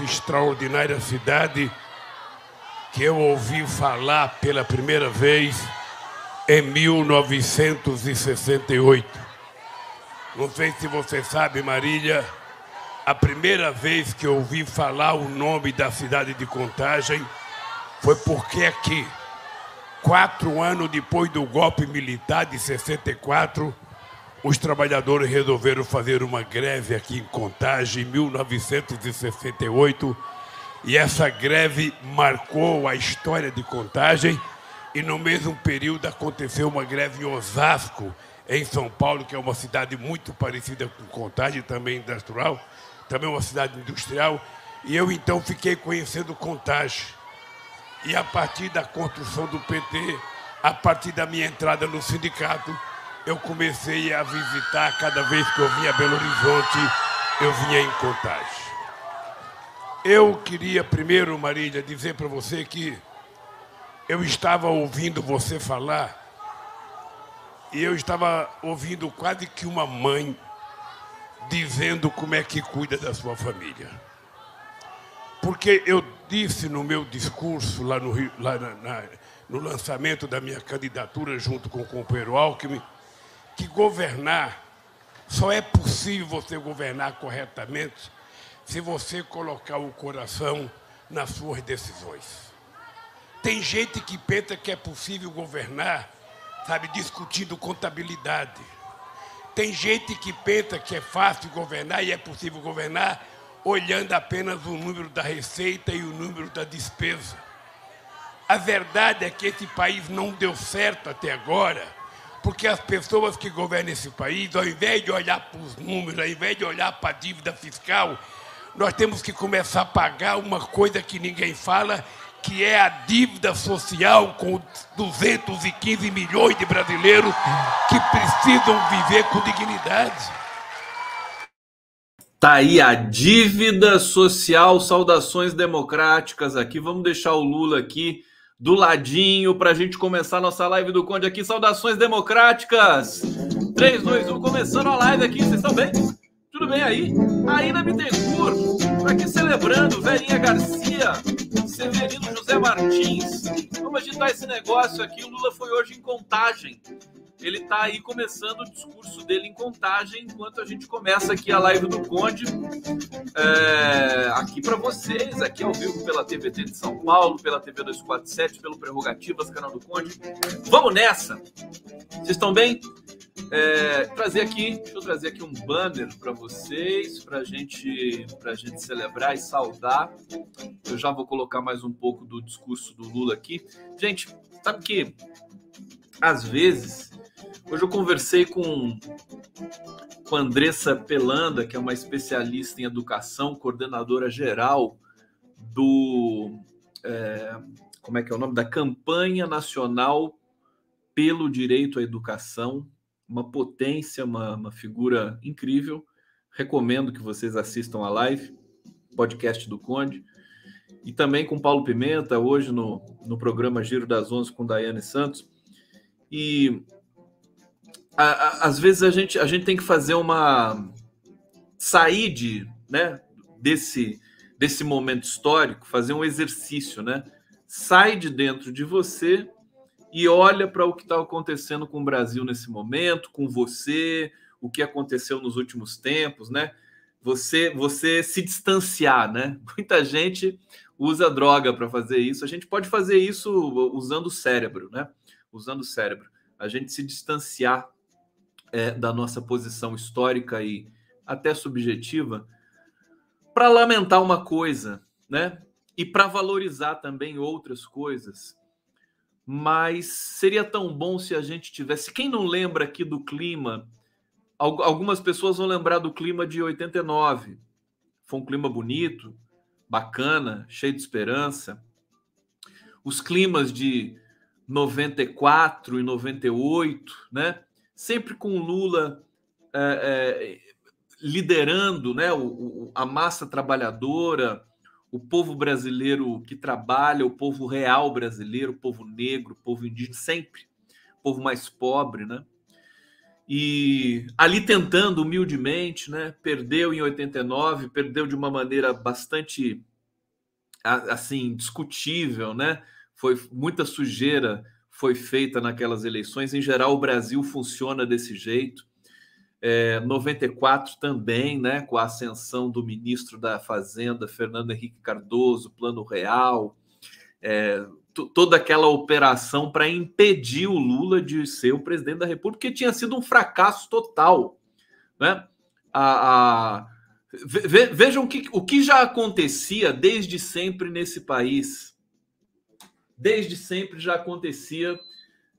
extraordinária cidade que eu ouvi falar pela primeira vez em 1968. Não sei se você sabe, Marília, a primeira vez que eu ouvi falar o nome da cidade de Contagem foi porque aqui, quatro anos depois do golpe militar de 64, os trabalhadores resolveram fazer uma greve aqui em Contagem em 1968 e essa greve marcou a história de Contagem. E no mesmo período aconteceu uma greve em Osasco, em São Paulo, que é uma cidade muito parecida com Contagem, também industrial, também uma cidade industrial, e eu então fiquei conhecendo Contagem. E a partir da construção do PT, a partir da minha entrada no sindicato, eu comecei a visitar cada vez que eu vinha a Belo Horizonte, eu vinha em Contagem. Eu queria primeiro, Marília, dizer para você que eu estava ouvindo você falar e eu estava ouvindo quase que uma mãe dizendo como é que cuida da sua família. Porque eu disse no meu discurso lá no, lá na, na, no lançamento da minha candidatura junto com o companheiro Alckmin que governar só é possível você governar corretamente se você colocar o coração nas suas decisões. Tem gente que pensa que é possível governar, sabe, discutindo contabilidade. Tem gente que pensa que é fácil governar e é possível governar olhando apenas o número da receita e o número da despesa. A verdade é que esse país não deu certo até agora, porque as pessoas que governam esse país, ao invés de olhar para os números, ao invés de olhar para a dívida fiscal, nós temos que começar a pagar uma coisa que ninguém fala, que é a dívida social com 215 milhões de brasileiros que precisam viver com dignidade. Tá aí a dívida social, saudações democráticas aqui. Vamos deixar o Lula aqui do ladinho para a gente começar nossa live do Conde aqui. Saudações democráticas. 3, 2, 1, começando a live aqui. Vocês estão bem? Tudo bem aí? Ainda Bittencourt, por aqui celebrando, Verinha Garcia, Severino José Martins. Vamos agitar esse negócio aqui. O Lula foi hoje em contagem ele está aí começando o discurso dele em contagem, enquanto a gente começa aqui a live do Conde, é, aqui para vocês, aqui ao vivo pela TVT de São Paulo, pela TV 247, pelo Prerrogativas, canal do Conde. Vamos nessa! Vocês estão bem? É, trazer aqui, deixa eu trazer aqui um banner para vocês, para gente, a gente celebrar e saudar. Eu já vou colocar mais um pouco do discurso do Lula aqui. Gente, sabe que às vezes Hoje eu conversei com, com Andressa Pelanda, que é uma especialista em educação, coordenadora geral do. É, como é que é o nome? Da Campanha Nacional pelo Direito à Educação. Uma potência, uma, uma figura incrível. Recomendo que vocês assistam a live, podcast do Conde. E também com Paulo Pimenta, hoje no, no programa Giro das Onze com Daiane Santos. E às vezes a gente, a gente tem que fazer uma sair de, né, desse, desse momento histórico, fazer um exercício, né? Sai de dentro de você e olha para o que está acontecendo com o Brasil nesse momento, com você, o que aconteceu nos últimos tempos, né? Você, você se distanciar, né? Muita gente usa droga para fazer isso. A gente pode fazer isso usando o cérebro, né? Usando o cérebro. A gente se distanciar é, da nossa posição histórica e até subjetiva para lamentar uma coisa, né? E para valorizar também outras coisas. Mas seria tão bom se a gente tivesse. Quem não lembra aqui do clima? Algumas pessoas vão lembrar do clima de 89. Foi um clima bonito, bacana, cheio de esperança. Os climas de 94 e 98, né? Sempre com Lula é, é, liderando né, o, o, a massa trabalhadora, o povo brasileiro que trabalha, o povo real brasileiro, o povo negro, o povo indígena, sempre. povo mais pobre, né? E ali tentando humildemente, né? Perdeu em 89, perdeu de uma maneira bastante assim discutível, né? Foi muita sujeira foi feita naquelas eleições. Em geral, o Brasil funciona desse jeito. É, 94 também, né, com a ascensão do ministro da Fazenda, Fernando Henrique Cardoso, Plano Real, é, toda aquela operação para impedir o Lula de ser o presidente da República, que tinha sido um fracasso total. Né? A, a, ve, vejam que, o que já acontecia desde sempre nesse país. Desde sempre já acontecia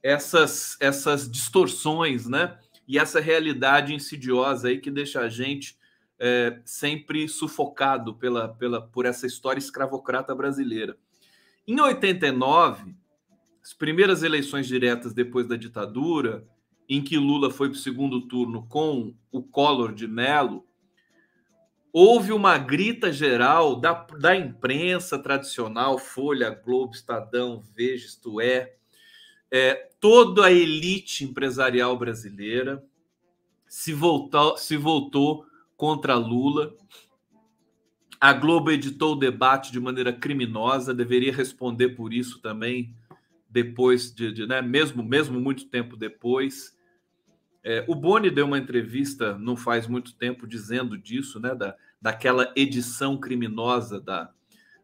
essas, essas distorções, né? E essa realidade insidiosa aí que deixa a gente é, sempre sufocado pela, pela, por essa história escravocrata brasileira. Em 89, as primeiras eleições diretas depois da ditadura, em que Lula foi para o segundo turno com o Collor de Mello, houve uma grita geral da, da imprensa tradicional, Folha, Globo, Estadão, Veja, isto é, é, toda a elite empresarial brasileira se voltou, se voltou contra Lula a Globo editou o debate de maneira criminosa, deveria responder por isso também, depois de, de né, mesmo, mesmo muito tempo depois. É, o Boni deu uma entrevista não faz muito tempo dizendo disso, né, da, daquela edição criminosa da,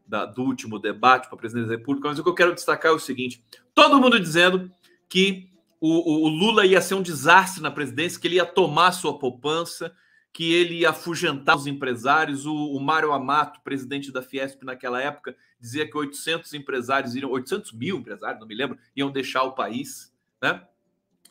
da do último debate para a presidência da República. Mas o que eu quero destacar é o seguinte: todo mundo dizendo que o, o Lula ia ser um desastre na presidência, que ele ia tomar sua poupança, que ele ia afugentar os empresários. O, o Mário Amato, presidente da Fiesp naquela época, dizia que 800 empresários iriam, 800 mil empresários, não me lembro, iam deixar o país, né?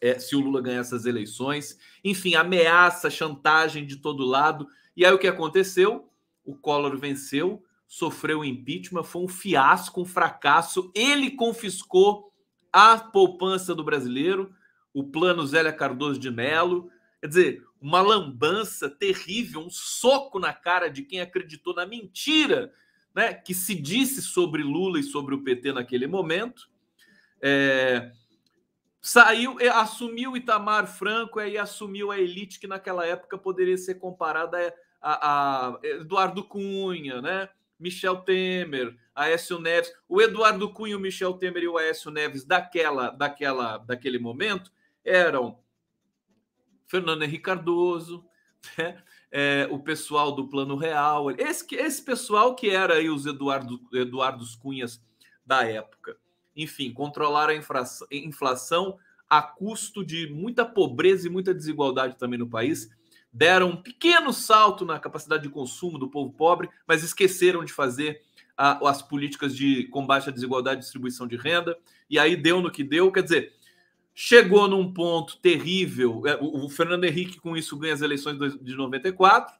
É, se o Lula ganhar essas eleições. Enfim, ameaça, chantagem de todo lado. E aí o que aconteceu? O Collor venceu, sofreu impeachment, foi um fiasco, um fracasso. Ele confiscou a poupança do brasileiro, o plano Zélia Cardoso de Mello. Quer dizer, uma lambança terrível, um soco na cara de quem acreditou na mentira né, que se disse sobre Lula e sobre o PT naquele momento. É, saiu, assumiu Itamar Franco e assumiu a elite que naquela época poderia ser comparada a, a Eduardo Cunha, né? Michel Temer, Aécio Neves. O Eduardo Cunha, o Michel Temer e o Aécio Neves daquela, daquela, daquele momento eram Fernando Henrique Cardoso, né? é, o pessoal do Plano Real, esse, esse pessoal que era aí os Eduardo, Eduardos Cunhas da época. Enfim, controlar a inflação, a custo de muita pobreza e muita desigualdade também no país. Deram um pequeno salto na capacidade de consumo do povo pobre, mas esqueceram de fazer as políticas de combate à desigualdade e distribuição de renda. E aí deu no que deu. Quer dizer, chegou num ponto terrível. É, o Fernando Henrique, com isso, ganha as eleições de 94.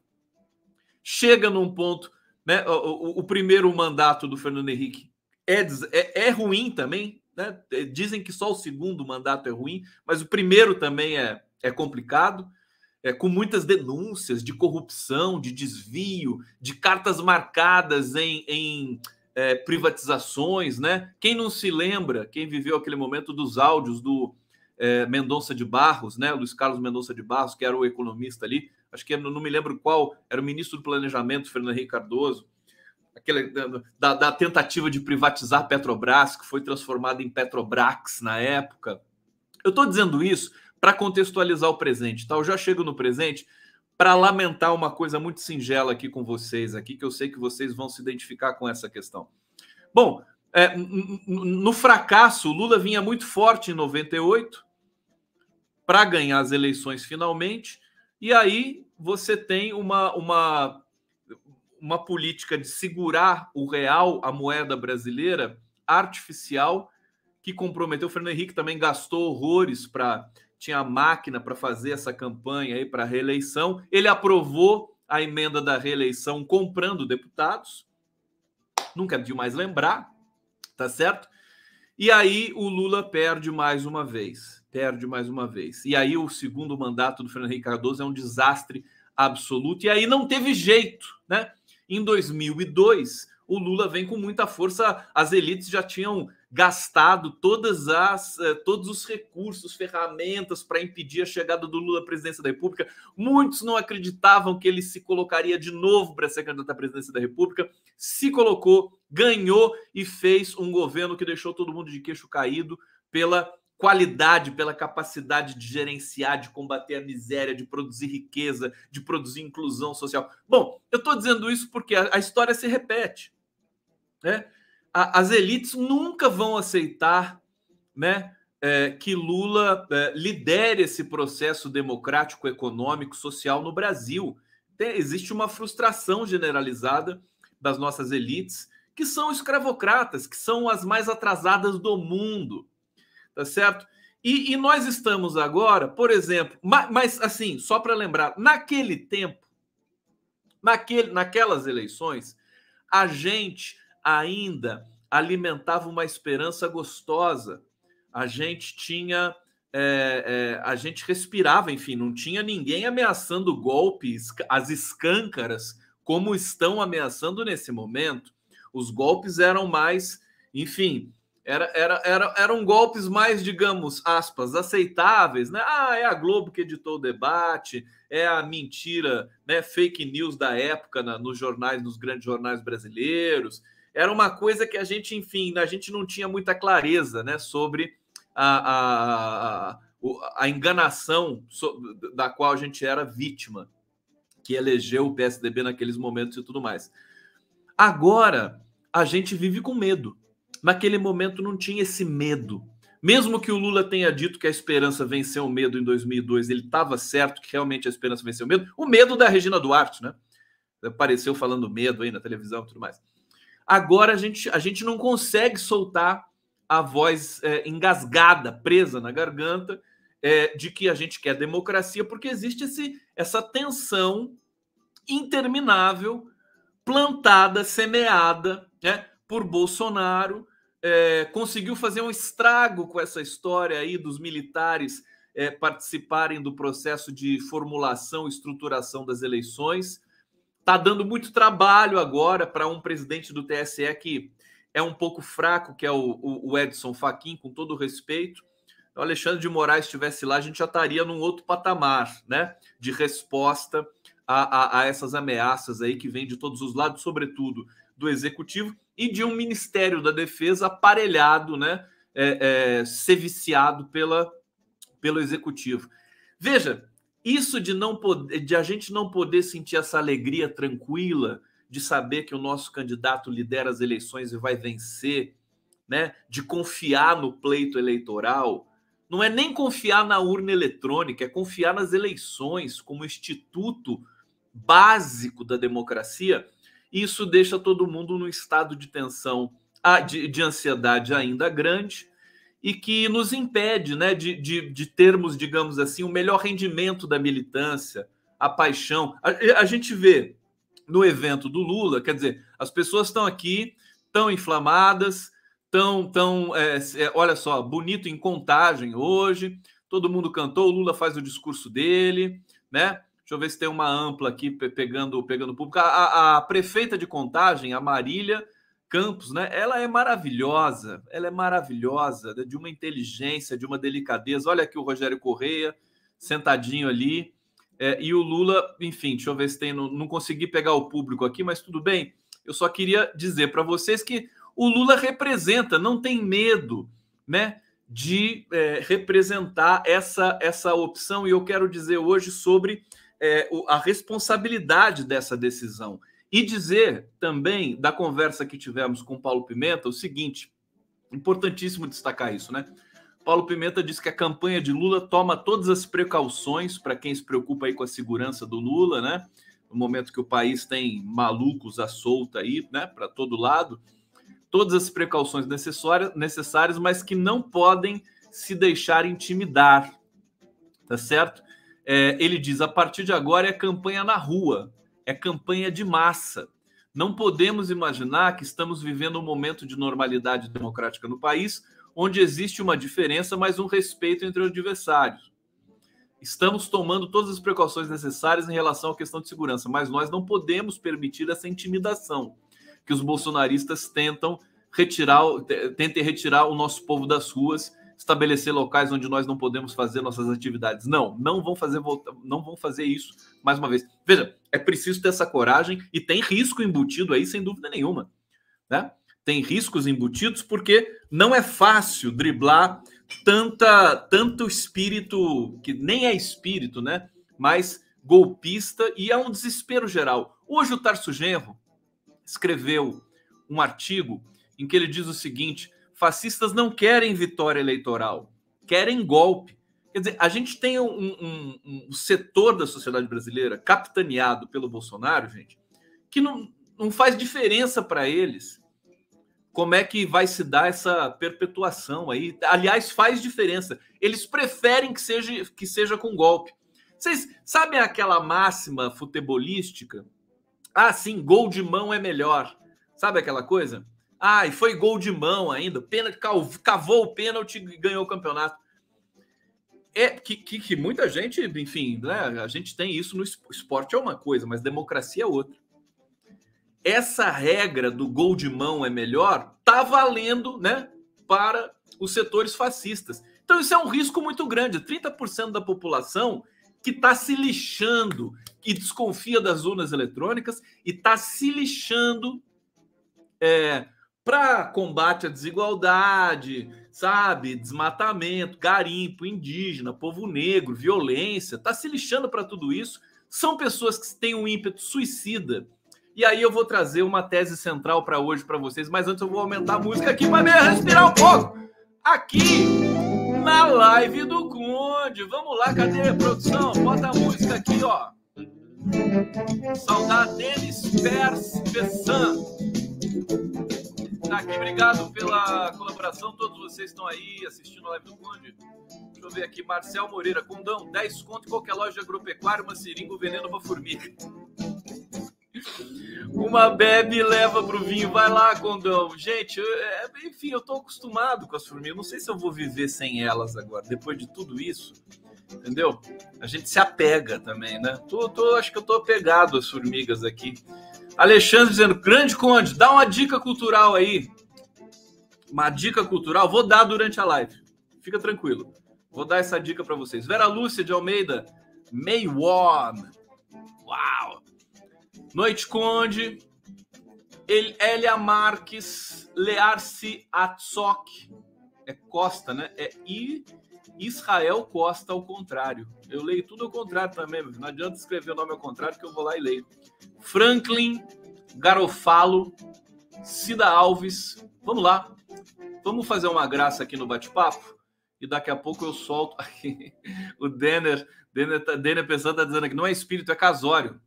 Chega num ponto. Né, o, o primeiro mandato do Fernando Henrique é, é, é ruim também. Né? É, dizem que só o segundo mandato é ruim, mas o primeiro também é, é complicado. É, com muitas denúncias de corrupção, de desvio, de cartas marcadas em, em é, privatizações, né? Quem não se lembra, quem viveu aquele momento dos áudios do é, Mendonça de Barros, né? Luiz Carlos Mendonça de Barros, que era o economista ali, acho que não me lembro qual, era o ministro do Planejamento, Fernando Henrique Cardoso, aquele, da, da tentativa de privatizar Petrobras, que foi transformada em Petrobrax na época. Eu estou dizendo isso para contextualizar o presente, tá? Eu já chego no presente para lamentar uma coisa muito singela aqui com vocês, aqui que eu sei que vocês vão se identificar com essa questão. Bom, é, no fracasso, Lula vinha muito forte em 98, para ganhar as eleições finalmente, e aí você tem uma, uma, uma política de segurar o real, a moeda brasileira, artificial, que comprometeu. O Fernando Henrique também gastou horrores para. Tinha a máquina para fazer essa campanha aí para reeleição. Ele aprovou a emenda da reeleição comprando deputados. Nunca de mais lembrar, tá certo? E aí o Lula perde mais uma vez perde mais uma vez. E aí o segundo mandato do Fernando Henrique Cardoso é um desastre absoluto. E aí não teve jeito, né? Em 2002, o Lula vem com muita força. As elites já tinham gastado todas as, eh, todos os recursos, ferramentas para impedir a chegada do Lula à presidência da República. Muitos não acreditavam que ele se colocaria de novo para ser candidato à presidência da República. Se colocou, ganhou e fez um governo que deixou todo mundo de queixo caído pela qualidade, pela capacidade de gerenciar, de combater a miséria, de produzir riqueza, de produzir inclusão social. Bom, eu estou dizendo isso porque a, história se repete. Né? As elites nunca vão aceitar né, é, que Lula é, lidere esse processo democrático, econômico, social no Brasil. Tem, existe uma frustração generalizada das nossas elites, que são escravocratas, que são as mais atrasadas do mundo tá certo? E, e nós estamos agora, por exemplo, mas, mas assim, só para lembrar, naquele tempo, naquele, naquelas eleições, a gente ainda alimentava uma esperança gostosa. A gente tinha, é, é, a gente respirava, enfim, não tinha ninguém ameaçando golpes, as escâncaras, como estão ameaçando nesse momento. Os golpes eram mais, enfim, era, era, era, eram golpes mais, digamos, aspas, aceitáveis, né? Ah, é a Globo que editou o debate, é a mentira, né? Fake news da época na, nos jornais, nos grandes jornais brasileiros. Era uma coisa que a gente, enfim, a gente não tinha muita clareza, né? Sobre a, a, a, a enganação da qual a gente era vítima, que elegeu o PSDB naqueles momentos e tudo mais. Agora, a gente vive com medo naquele momento não tinha esse medo. Mesmo que o Lula tenha dito que a esperança venceu o medo em 2002, ele estava certo que realmente a esperança venceu o medo. O medo da Regina Duarte, né? Apareceu falando medo aí na televisão e tudo mais. Agora a gente, a gente não consegue soltar a voz é, engasgada, presa na garganta, é, de que a gente quer democracia, porque existe esse, essa tensão interminável, plantada, semeada, né? por Bolsonaro, é, conseguiu fazer um estrago com essa história aí dos militares é, participarem do processo de formulação e estruturação das eleições. Está dando muito trabalho agora para um presidente do TSE que é um pouco fraco, que é o, o Edson Fachin, com todo respeito. Se o Alexandre de Moraes estivesse lá, a gente já estaria num outro patamar né, de resposta a, a, a essas ameaças aí que vêm de todos os lados, sobretudo do executivo e de um Ministério da Defesa aparelhado, né, é, é, ser viciado pela, pelo executivo. Veja, isso de não poder, de a gente não poder sentir essa alegria tranquila de saber que o nosso candidato lidera as eleições e vai vencer, né, de confiar no pleito eleitoral, não é nem confiar na urna eletrônica, é confiar nas eleições como instituto básico da democracia isso deixa todo mundo num estado de tensão, de, de ansiedade ainda grande e que nos impede né, de, de, de, termos, digamos assim, o melhor rendimento da militância, a paixão. A, a gente vê no evento do Lula, quer dizer, as pessoas estão aqui, tão inflamadas, tão, tão é, é, olha só, bonito em contagem hoje, todo mundo cantou, o Lula faz o discurso dele, né? Deixa eu ver se tem uma ampla aqui pegando pegando público. A, a, prefeita de Contagem, a Marília Campos, né? Ela é maravilhosa, ela é maravilhosa, de uma inteligência, de uma delicadeza. Olha aqui o Rogério Correia sentadinho ali. É, e o Lula, enfim, deixa eu ver se tem. Não, não consegui pegar o público aqui, mas tudo bem. Eu só queria dizer para vocês que o Lula representa, não tem medo, né? De é, representar essa, essa opção, e eu quero dizer hoje sobre é, a responsabilidade dessa decisão. E dizer também, da conversa que tivemos com Paulo Pimenta, o seguinte: importantíssimo destacar isso, né? Paulo Pimenta disse que a campanha de Lula toma todas as precauções para quem se preocupa aí com a segurança do Lula, né? No momento que o país tem malucos à solta aí, né, para todo lado, todas as precauções necessárias, necessárias, mas que não podem se deixar intimidar, tá certo? É, ele diz: a partir de agora é campanha na rua, é campanha de massa. Não podemos imaginar que estamos vivendo um momento de normalidade democrática no país, onde existe uma diferença, mas um respeito entre os adversários. Estamos tomando todas as precauções necessárias em relação à questão de segurança, mas nós não podemos permitir essa intimidação. que os bolsonaristas tentam retirar, tentem retirar o nosso povo das ruas, estabelecer locais onde nós não podemos fazer nossas atividades. Não, não vão fazer não vão fazer isso mais uma vez. Veja, é preciso ter essa coragem e tem risco embutido aí sem dúvida nenhuma, né? Tem riscos embutidos porque não é fácil driblar tanta tanto espírito que nem é espírito, né? Mas golpista e é um desespero geral. Hoje o Tarso Genro escreveu um artigo em que ele diz o seguinte: fascistas não querem vitória eleitoral, querem golpe. Quer dizer, a gente tem um, um, um setor da sociedade brasileira capitaneado pelo Bolsonaro, gente, que não, não faz diferença para eles como é que vai se dar essa perpetuação aí. Aliás, faz diferença. Eles preferem que seja, que seja com golpe. Vocês sabem aquela máxima futebolística? Ah, sim, gol de mão é melhor. Sabe aquela coisa? Ah, e foi gol de mão ainda. Pênalti, cavou o pênalti e ganhou o campeonato. É que, que, que, muita gente, enfim, né, a gente tem isso no esporte é uma coisa, mas democracia é outra. Essa regra do gol de mão é melhor tá valendo, né, para os setores fascistas. Então isso é um risco muito grande. 30% da população que está se lixando e desconfia das urnas eletrônicas e está se lixando é, para combate à desigualdade, sabe? Desmatamento, garimpo, indígena, povo negro, violência, tá se lixando para tudo isso. São pessoas que têm um ímpeto suicida. E aí eu vou trazer uma tese central para hoje para vocês, mas antes eu vou aumentar a música aqui para me respirar um pouco. Aqui na live do Conde. Vamos lá, cadê a produção? Bota a música aqui, ó. Saudade deles, Pers Pessan. Tá aqui, obrigado pela colaboração. Todos vocês estão aí assistindo a live do Conde. Deixa eu ver aqui, Marcel Moreira, Condão, 10 conto em qualquer loja agropecuária, uma seringa, um veneno pra formiga. Uma bebe leva pro vinho. Vai lá, Condão. Gente, eu, é, enfim, eu tô acostumado com as formigas. Não sei se eu vou viver sem elas agora, depois de tudo isso. Entendeu? A gente se apega também, né? Tô, tô, acho que eu tô apegado às formigas aqui. Alexandre dizendo, grande conde, dá uma dica cultural aí. Uma dica cultural, vou dar durante a live. Fica tranquilo. Vou dar essa dica para vocês. Vera Lúcia de Almeida, May Warm. Uau! Noite Conde, Elia Marques, Learce Atsok. É Costa, né? É I Israel Costa ao contrário. Eu leio tudo ao contrário também, não adianta escrever o nome ao contrário que eu vou lá e leio. Franklin Garofalo, Cida Alves. Vamos lá. Vamos fazer uma graça aqui no bate-papo e daqui a pouco eu solto aqui. O Denner, Denner, tá, Denner pensando, tá dizendo que não é espírito, é casório.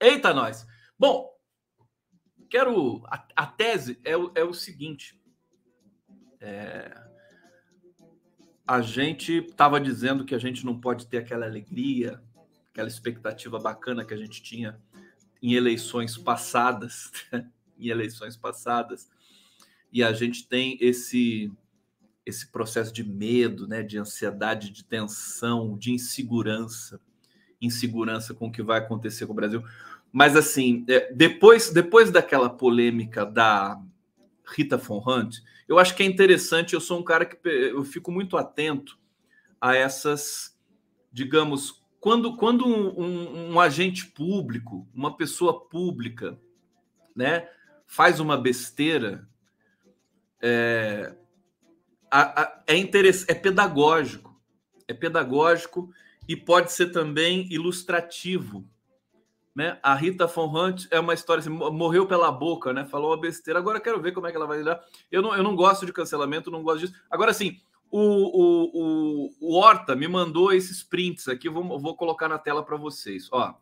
Eita, nós. Bom, quero. A, a tese é, é o seguinte. É, a gente estava dizendo que a gente não pode ter aquela alegria, aquela expectativa bacana que a gente tinha em eleições passadas, em eleições passadas, e a gente tem esse esse processo de medo, né, de ansiedade, de tensão, de insegurança, insegurança com o que vai acontecer com o Brasil. Mas assim, é, depois depois daquela polêmica da Rita Von Hunt, eu acho que é interessante. Eu sou um cara que eu fico muito atento a essas, digamos, quando, quando um, um, um agente público, uma pessoa pública, né, faz uma besteira, é, a, a, é, é pedagógico, é pedagógico e pode ser também ilustrativo né? A Rita Von Hunt é uma história assim, morreu pela boca, né? Falou uma besteira. Agora quero ver como é que ela vai lidar. Eu não, eu não gosto de cancelamento, não gosto disso. Agora sim, o, o, o, o Horta me mandou esses prints aqui, vou, vou colocar na tela para vocês. Ó,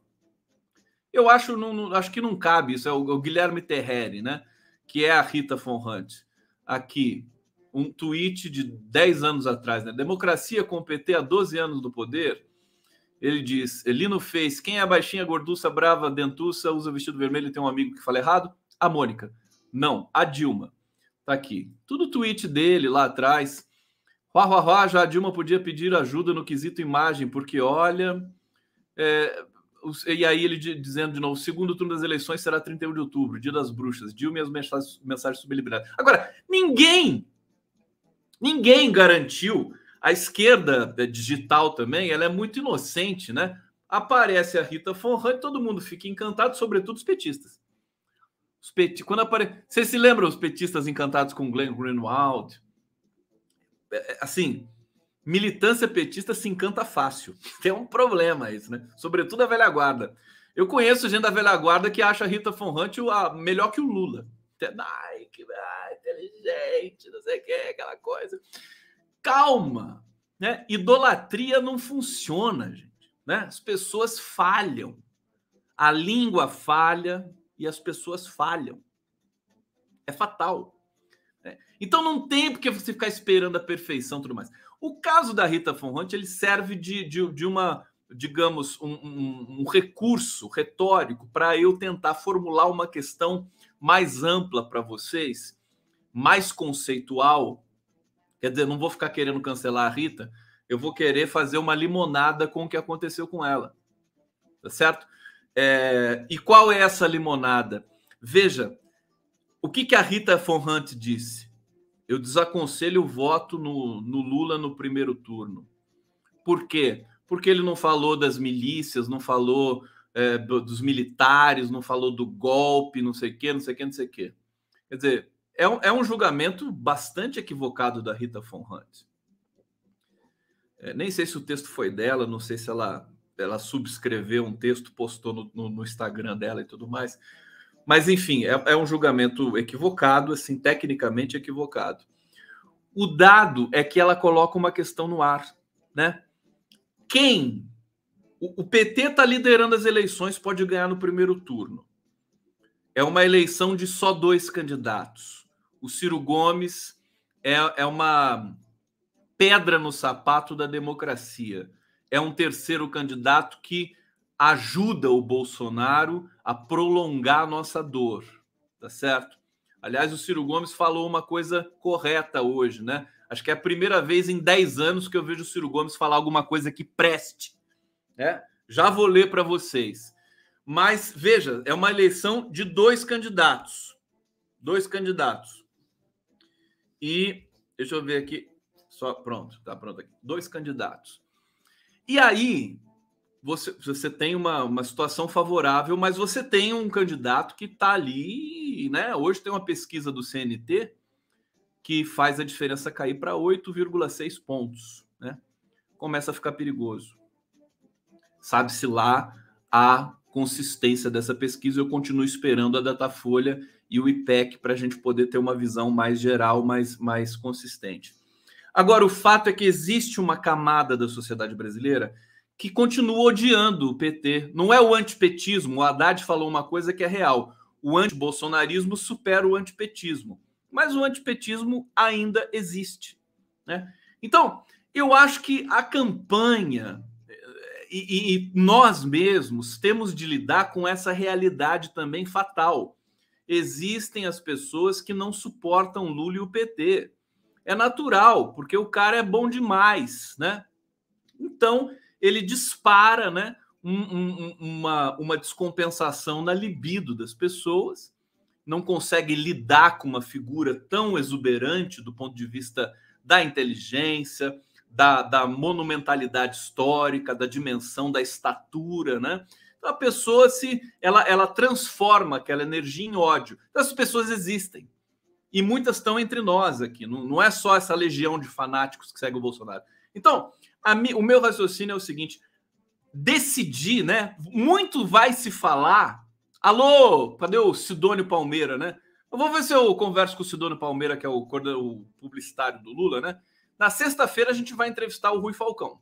eu acho, não, não, acho que não cabe isso. É o, o Guilherme Terreri, né? Que é a Rita Von Hunt. Aqui, um tweet de 10 anos atrás, né? Democracia com o PT há 12 anos do poder ele diz: Elino fez. Quem é baixinha, gorduça, brava, dentuça, usa vestido vermelho e tem um amigo que fala errado? A Mônica. Não, a Dilma. Tá aqui. Tudo tweet dele lá atrás. Ruá, ruá, ruá, já a Dilma podia pedir ajuda no quesito imagem, porque olha. É, e aí ele dizendo de novo, o segundo turno das eleições será 31 de outubro, dia das bruxas, Dilma e as mensagens, mensagens. Agora, ninguém, ninguém garantiu, a esquerda digital também, ela é muito inocente, né? Aparece a Rita Von Hunt, todo mundo fica encantado, sobretudo os petistas. Os peti... Quando apare... Vocês se lembram os petistas encantados com Glenn Greenwald? É, é, assim, militância petista se encanta fácil. Tem um problema isso, né? Sobretudo a velha guarda. Eu conheço gente da velha guarda que acha a Rita Hunt a, melhor que o Lula. Ai, que ai, inteligente, não sei o que, aquela coisa. Calma, né? Idolatria não funciona, gente. Né? As pessoas falham. A língua falha e as pessoas falham. É fatal. Né? Então não tem porque você ficar esperando a perfeição tudo mais. O caso da Rita Von ele serve de, de, de uma, digamos, um, um, um recurso retórico para eu tentar formular uma questão mais ampla para vocês, mais conceitual. Quer dizer, não vou ficar querendo cancelar a Rita, eu vou querer fazer uma limonada com o que aconteceu com ela. Tá certo? É, e qual é essa limonada? Veja, o que, que a Rita Von Hunt disse? eu desaconselho o voto no, no Lula no primeiro turno. Por quê? Porque ele não falou das milícias, não falou é, dos militares, não falou do golpe, não sei o quê, não sei o quê, não sei o quê. Quer dizer, é um, é um julgamento bastante equivocado da Rita Von Hunt. É, nem sei se o texto foi dela, não sei se ela, ela subscreveu um texto, postou no, no, no Instagram dela e tudo mais. Mas, enfim, é, é um julgamento equivocado, assim, tecnicamente equivocado. O dado é que ela coloca uma questão no ar, né? Quem? O, o PT está liderando as eleições, pode ganhar no primeiro turno. É uma eleição de só dois candidatos. O Ciro Gomes é, é uma pedra no sapato da democracia. É um terceiro candidato que ajuda o Bolsonaro a prolongar a nossa dor, tá certo? Aliás, o Ciro Gomes falou uma coisa correta hoje, né? Acho que é a primeira vez em 10 anos que eu vejo o Ciro Gomes falar alguma coisa que preste, né? Já vou ler para vocês. Mas veja, é uma eleição de dois candidatos. Dois candidatos. E deixa eu ver aqui. Só pronto, tá pronto aqui. Dois candidatos. E aí, você, você tem uma, uma situação favorável, mas você tem um candidato que está ali, né? Hoje tem uma pesquisa do CNT que faz a diferença cair para 8,6 pontos, né? Começa a ficar perigoso. Sabe-se lá a consistência dessa pesquisa. Eu continuo esperando a Datafolha e o IPEC para a gente poder ter uma visão mais geral, mais, mais consistente. Agora, o fato é que existe uma camada da sociedade brasileira que continua odiando o PT. Não é o antipetismo. O Haddad falou uma coisa que é real. O antibolsonarismo supera o antipetismo. Mas o antipetismo ainda existe. Né? Então, eu acho que a campanha eh, e, e, nós mesmos temos de lidar com essa realidade também fatal. Existem as pessoas que não suportam Lula e o PT. É natural, porque o cara é bom demais, né? Então, ele dispara né, um, um, uma, uma descompensação na libido das pessoas, não consegue lidar com uma figura tão exuberante do ponto de vista da inteligência, da, da monumentalidade histórica, da dimensão, da estatura, né? Então a pessoa se ela, ela transforma aquela energia em ódio. Então, as pessoas existem. E muitas estão entre nós aqui. Não, não é só essa legião de fanáticos que segue o Bolsonaro. Então, mi, o meu raciocínio é o seguinte: decidir, né? Muito vai se falar. Alô, cadê o Sidônio Palmeira, né? Eu vou ver se eu converso com o Sidônio Palmeira, que é o, o publicitário do Lula, né? Na sexta-feira a gente vai entrevistar o Rui Falcão,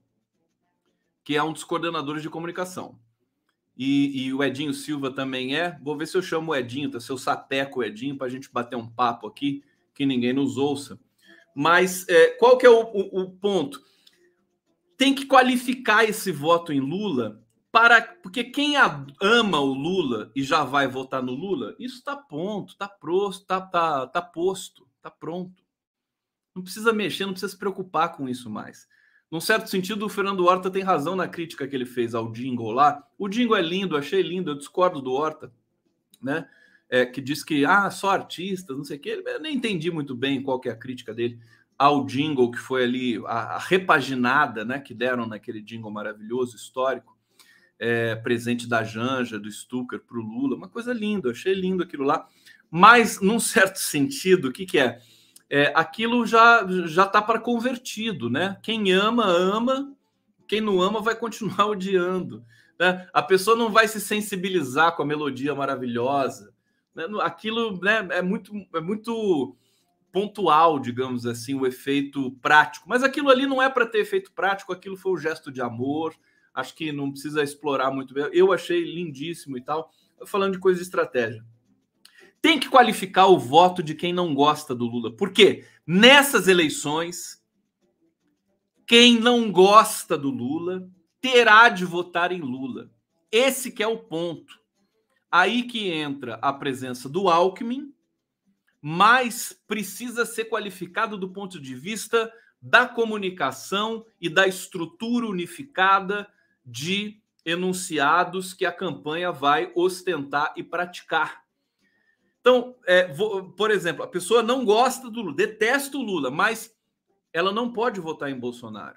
que é um dos coordenadores de comunicação. E, e, o Edinho Silva também é. Vou ver se eu chamo o Edinho, tá? Se eu sapeco o Edinho para a gente bater um papo aqui, que ninguém nos ouça. Mas é, qual que é o, o, o ponto? tem que qualificar esse voto em Lula para porque quem ama o Lula e já vai votar no Lula, isso está pronto, está posto, está tá, tá posto, está pronto. Não precisa mexer, não precisa se preocupar com isso mais. Num certo sentido, o Fernando Horta tem razão na crítica que ele fez ao jingle lá. O jingle é lindo, achei lindo, eu discordo do Horta, né? É, que diz que ah, só artistas, não sei o quê. Eu nem entendi muito bem qual que é a crítica dele ao jingle que foi ali, a, a repaginada né, que deram naquele jingle maravilhoso, histórico, é, presente da Janja, do Stucker para o Lula, uma coisa linda, achei lindo aquilo lá. Mas, num certo sentido, o que, que é? É, aquilo já já está para convertido, né? Quem ama ama, quem não ama vai continuar odiando. Né? A pessoa não vai se sensibilizar com a melodia maravilhosa. Né? Aquilo né, é muito é muito pontual, digamos assim, o efeito prático. Mas aquilo ali não é para ter efeito prático, aquilo foi um gesto de amor. Acho que não precisa explorar muito bem. Eu achei lindíssimo e tal. Falando de coisa de estratégia tem que qualificar o voto de quem não gosta do Lula. Porque nessas eleições, quem não gosta do Lula terá de votar em Lula. Esse que é o ponto. Aí que entra a presença do Alckmin, mas precisa ser qualificado do ponto de vista da comunicação e da estrutura unificada de enunciados que a campanha vai ostentar e praticar. Então, é, vou, por exemplo, a pessoa não gosta do Lula, detesta o Lula, mas ela não pode votar em Bolsonaro.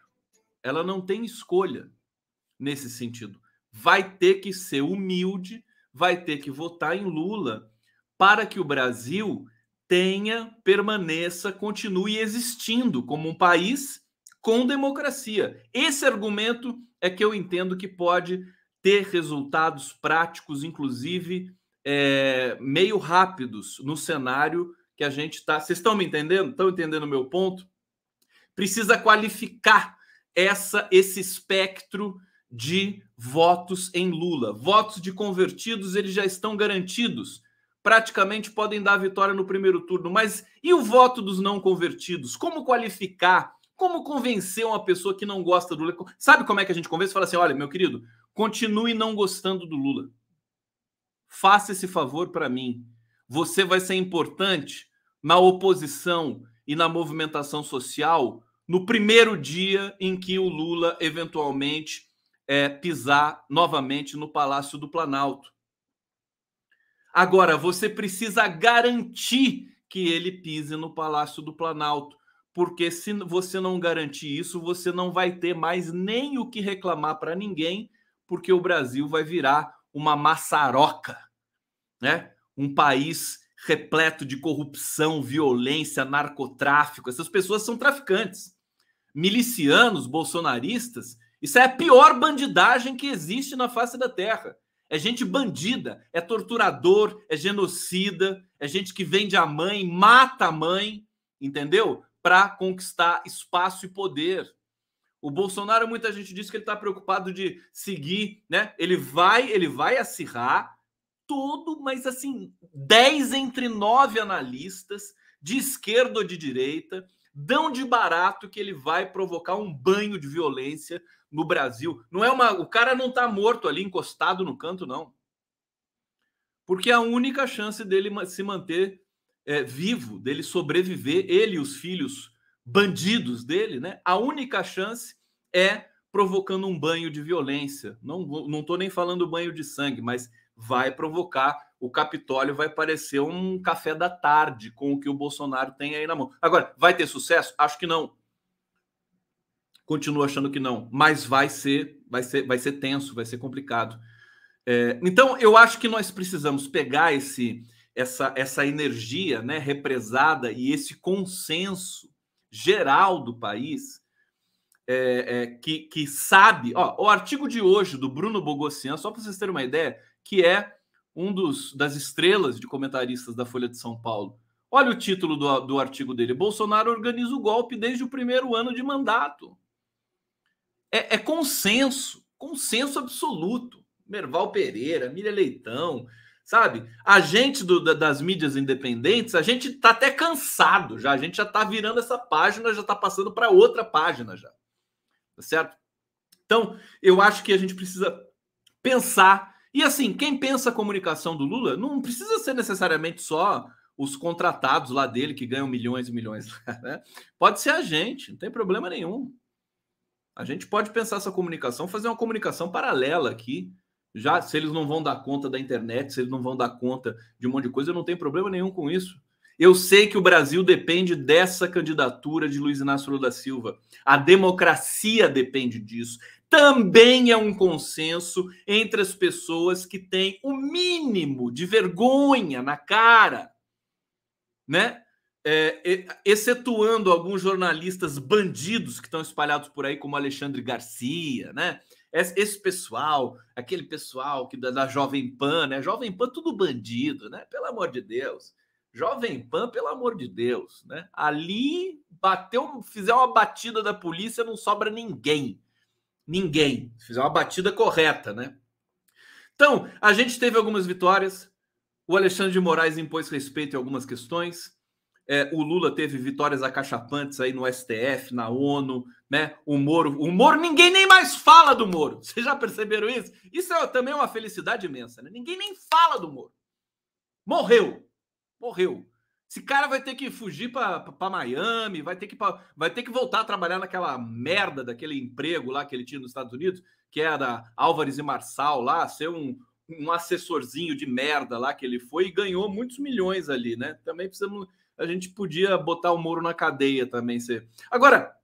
Ela não tem escolha nesse sentido. Vai ter que ser humilde, vai ter que votar em Lula para que o Brasil tenha, permaneça, continue existindo como um país com democracia. Esse argumento é que eu entendo que pode ter resultados práticos, inclusive é, meio rápidos no cenário que a gente está. Vocês estão me entendendo? Estão entendendo o meu ponto? Precisa qualificar essa esse espectro de votos em Lula. Votos de convertidos, eles já estão garantidos. Praticamente podem dar vitória no primeiro turno. Mas e o voto dos não convertidos? Como qualificar? Como convencer uma pessoa que não gosta do Lula? Sabe como é que a gente convence? Fala assim: olha, meu querido, continue não gostando do Lula faça esse favor para mim. Você vai ser importante na oposição e na movimentação social no primeiro dia em que o Lula eventualmente é, pisar novamente no Palácio do Planalto. Agora, você precisa garantir que ele pise no Palácio do Planalto, porque se você não garantir isso, você não vai ter mais nem o que reclamar para ninguém, porque o Brasil vai virar uma maçaroca, né? Um país repleto de corrupção, violência, narcotráfico. Essas pessoas são traficantes, milicianos, bolsonaristas. Isso é a pior bandidagem que existe na face da terra. É gente bandida, é torturador, é genocida, é gente que vende a mãe, mata a mãe, entendeu? Para conquistar espaço e poder. O Bolsonaro, muita gente diz que ele está preocupado de seguir, né? Ele vai, ele vai acirrar todo, mas assim, 10 entre 9 analistas, de esquerda ou de direita, dão de barato que ele vai provocar um banho de violência no Brasil. Não é uma, o cara não está morto ali encostado no canto não. Porque a única chance dele se manter é, vivo, dele sobreviver, ele e os filhos bandidos dele, né? A única chance é provocando um banho de violência. Não não tô nem falando banho de sangue, mas vai provocar o Capitólio vai parecer um café da tarde com o que o Bolsonaro tem aí na mão. Agora, vai ter sucesso? Acho que não. Continuo achando que não, mas vai ser, vai ser, vai ser tenso, vai ser complicado. É, então, eu acho que nós precisamos pegar esse, essa, essa energia, né, represada e esse consenso geral do país é, é, que, que sabe. Ó, o artigo de hoje do Bruno Bogossian, só para vocês terem uma ideia, que é um dos das estrelas de comentaristas da Folha de São Paulo. Olha o título do, do artigo dele: Bolsonaro organiza o golpe desde o primeiro ano de mandato. É, é consenso, consenso absoluto. Merval Pereira, Miriam Leitão, sabe? A gente do, das mídias independentes, a gente tá até cansado já, a gente já tá virando essa página, já tá passando para outra página já. Tá certo? Então, eu acho que a gente precisa pensar e assim, quem pensa a comunicação do Lula não precisa ser necessariamente só os contratados lá dele que ganham milhões e milhões. Né? Pode ser a gente, não tem problema nenhum. A gente pode pensar essa comunicação, fazer uma comunicação paralela aqui. Já se eles não vão dar conta da internet, se eles não vão dar conta de um monte de coisa, eu não tenho problema nenhum com isso. Eu sei que o Brasil depende dessa candidatura de Luiz Inácio Lula da Silva. A democracia depende disso. Também é um consenso entre as pessoas que têm o mínimo de vergonha na cara, né? É, excetuando alguns jornalistas bandidos que estão espalhados por aí, como Alexandre Garcia, né? Esse pessoal, aquele pessoal que da, da Jovem Pan, né? Jovem Pan, tudo bandido, né? Pelo amor de Deus. Jovem Pan, pelo amor de Deus, né? Ali bateu, fizer uma batida da polícia, não sobra ninguém. Ninguém. Fizer uma batida correta, né? Então, a gente teve algumas vitórias. O Alexandre de Moraes impôs respeito em algumas questões. É, o Lula teve vitórias acachapantes aí no STF, na ONU, né? O Moro, o Moro, ninguém nem mais fala do Moro. Vocês já perceberam isso? Isso é também uma felicidade imensa, né? Ninguém nem fala do Moro. Morreu morreu. Esse cara vai ter que fugir para Miami, vai ter que vai ter que voltar a trabalhar naquela merda daquele emprego lá que ele tinha nos Estados Unidos, que é da Álvares e Marçal lá, ser um, um assessorzinho de merda lá que ele foi e ganhou muitos milhões ali, né? Também precisamos a gente podia botar o Moro na cadeia também ser. Agora,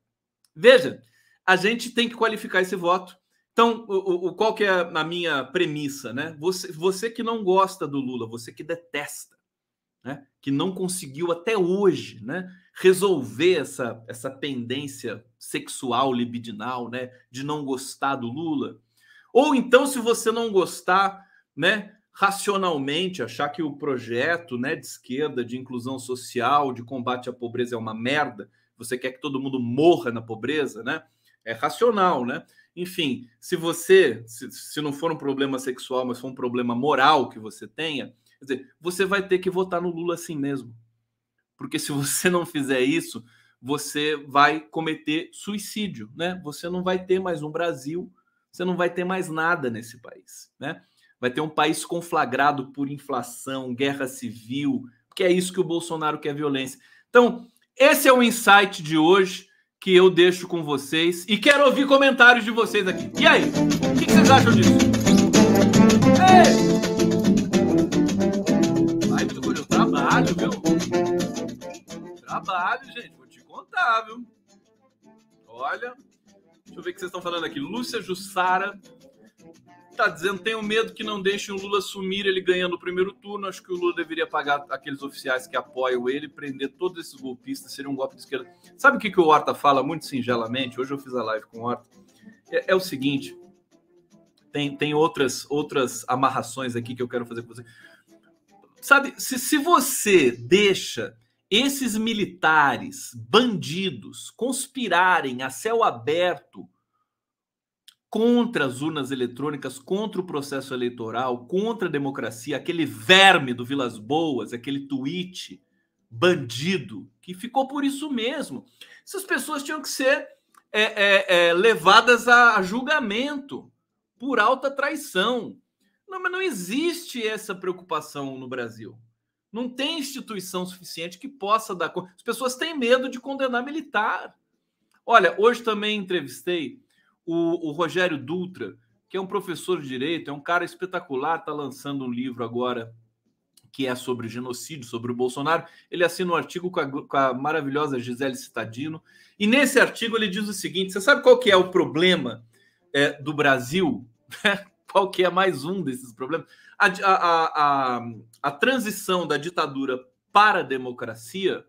veja, a gente tem que qualificar esse voto. Então, o, o, qual que é a minha premissa, né? Você, você que não gosta do Lula, você que detesta né, que não conseguiu até hoje né, resolver essa, essa pendência sexual libidinal, né, de não gostar do Lula. Ou então, se você não gostar, né, racionalmente, achar que o projeto né, de esquerda, de inclusão social, de combate à pobreza é uma merda, você quer que todo mundo morra na pobreza, né? É racional, né? Enfim, se você, se, se não for um problema sexual, mas for um problema moral que você tenha, dizer, você vai ter que votar no Lula assim mesmo. Porque se você não fizer isso, você vai cometer suicídio, né? Você não vai ter mais um Brasil, você não vai ter mais nada nesse país, né? Vai ter um país conflagrado por inflação, guerra civil, que é isso que o Bolsonaro quer violência. Então, esse é o insight de hoje que eu deixo com vocês e quero ouvir comentários de vocês aqui. E aí? O que vocês acham disso? Ei! Trabalho, viu? Trabalho, gente. Vou te contar, viu? Olha. Deixa eu ver o que vocês estão falando aqui. Lúcia Jussara tá dizendo: tenho medo que não deixem o Lula sumir ele ganhando o primeiro turno. Acho que o Lula deveria pagar aqueles oficiais que apoiam ele, prender todos esses golpistas, seria um golpe de esquerda. Sabe o que, que o Horta fala muito singelamente? Hoje eu fiz a live com o Horta. É, é o seguinte: tem, tem outras, outras amarrações aqui que eu quero fazer com você. Sabe, se, se você deixa esses militares, bandidos, conspirarem a céu aberto contra as urnas eletrônicas, contra o processo eleitoral, contra a democracia, aquele verme do Vilas Boas, aquele tweet bandido, que ficou por isso mesmo. Essas pessoas tinham que ser é, é, é, levadas a julgamento por alta traição. Não, mas não existe essa preocupação no Brasil. Não tem instituição suficiente que possa dar conta. As pessoas têm medo de condenar militar. Olha, hoje também entrevistei o, o Rogério Dutra, que é um professor de direito, é um cara espetacular, está lançando um livro agora que é sobre genocídio, sobre o Bolsonaro. Ele assina um artigo com a, com a maravilhosa Gisele Citadino. E nesse artigo ele diz o seguinte: você sabe qual que é o problema é, do Brasil? qual que é mais um desses problemas. A, a, a, a, transição da ditadura para a democracia,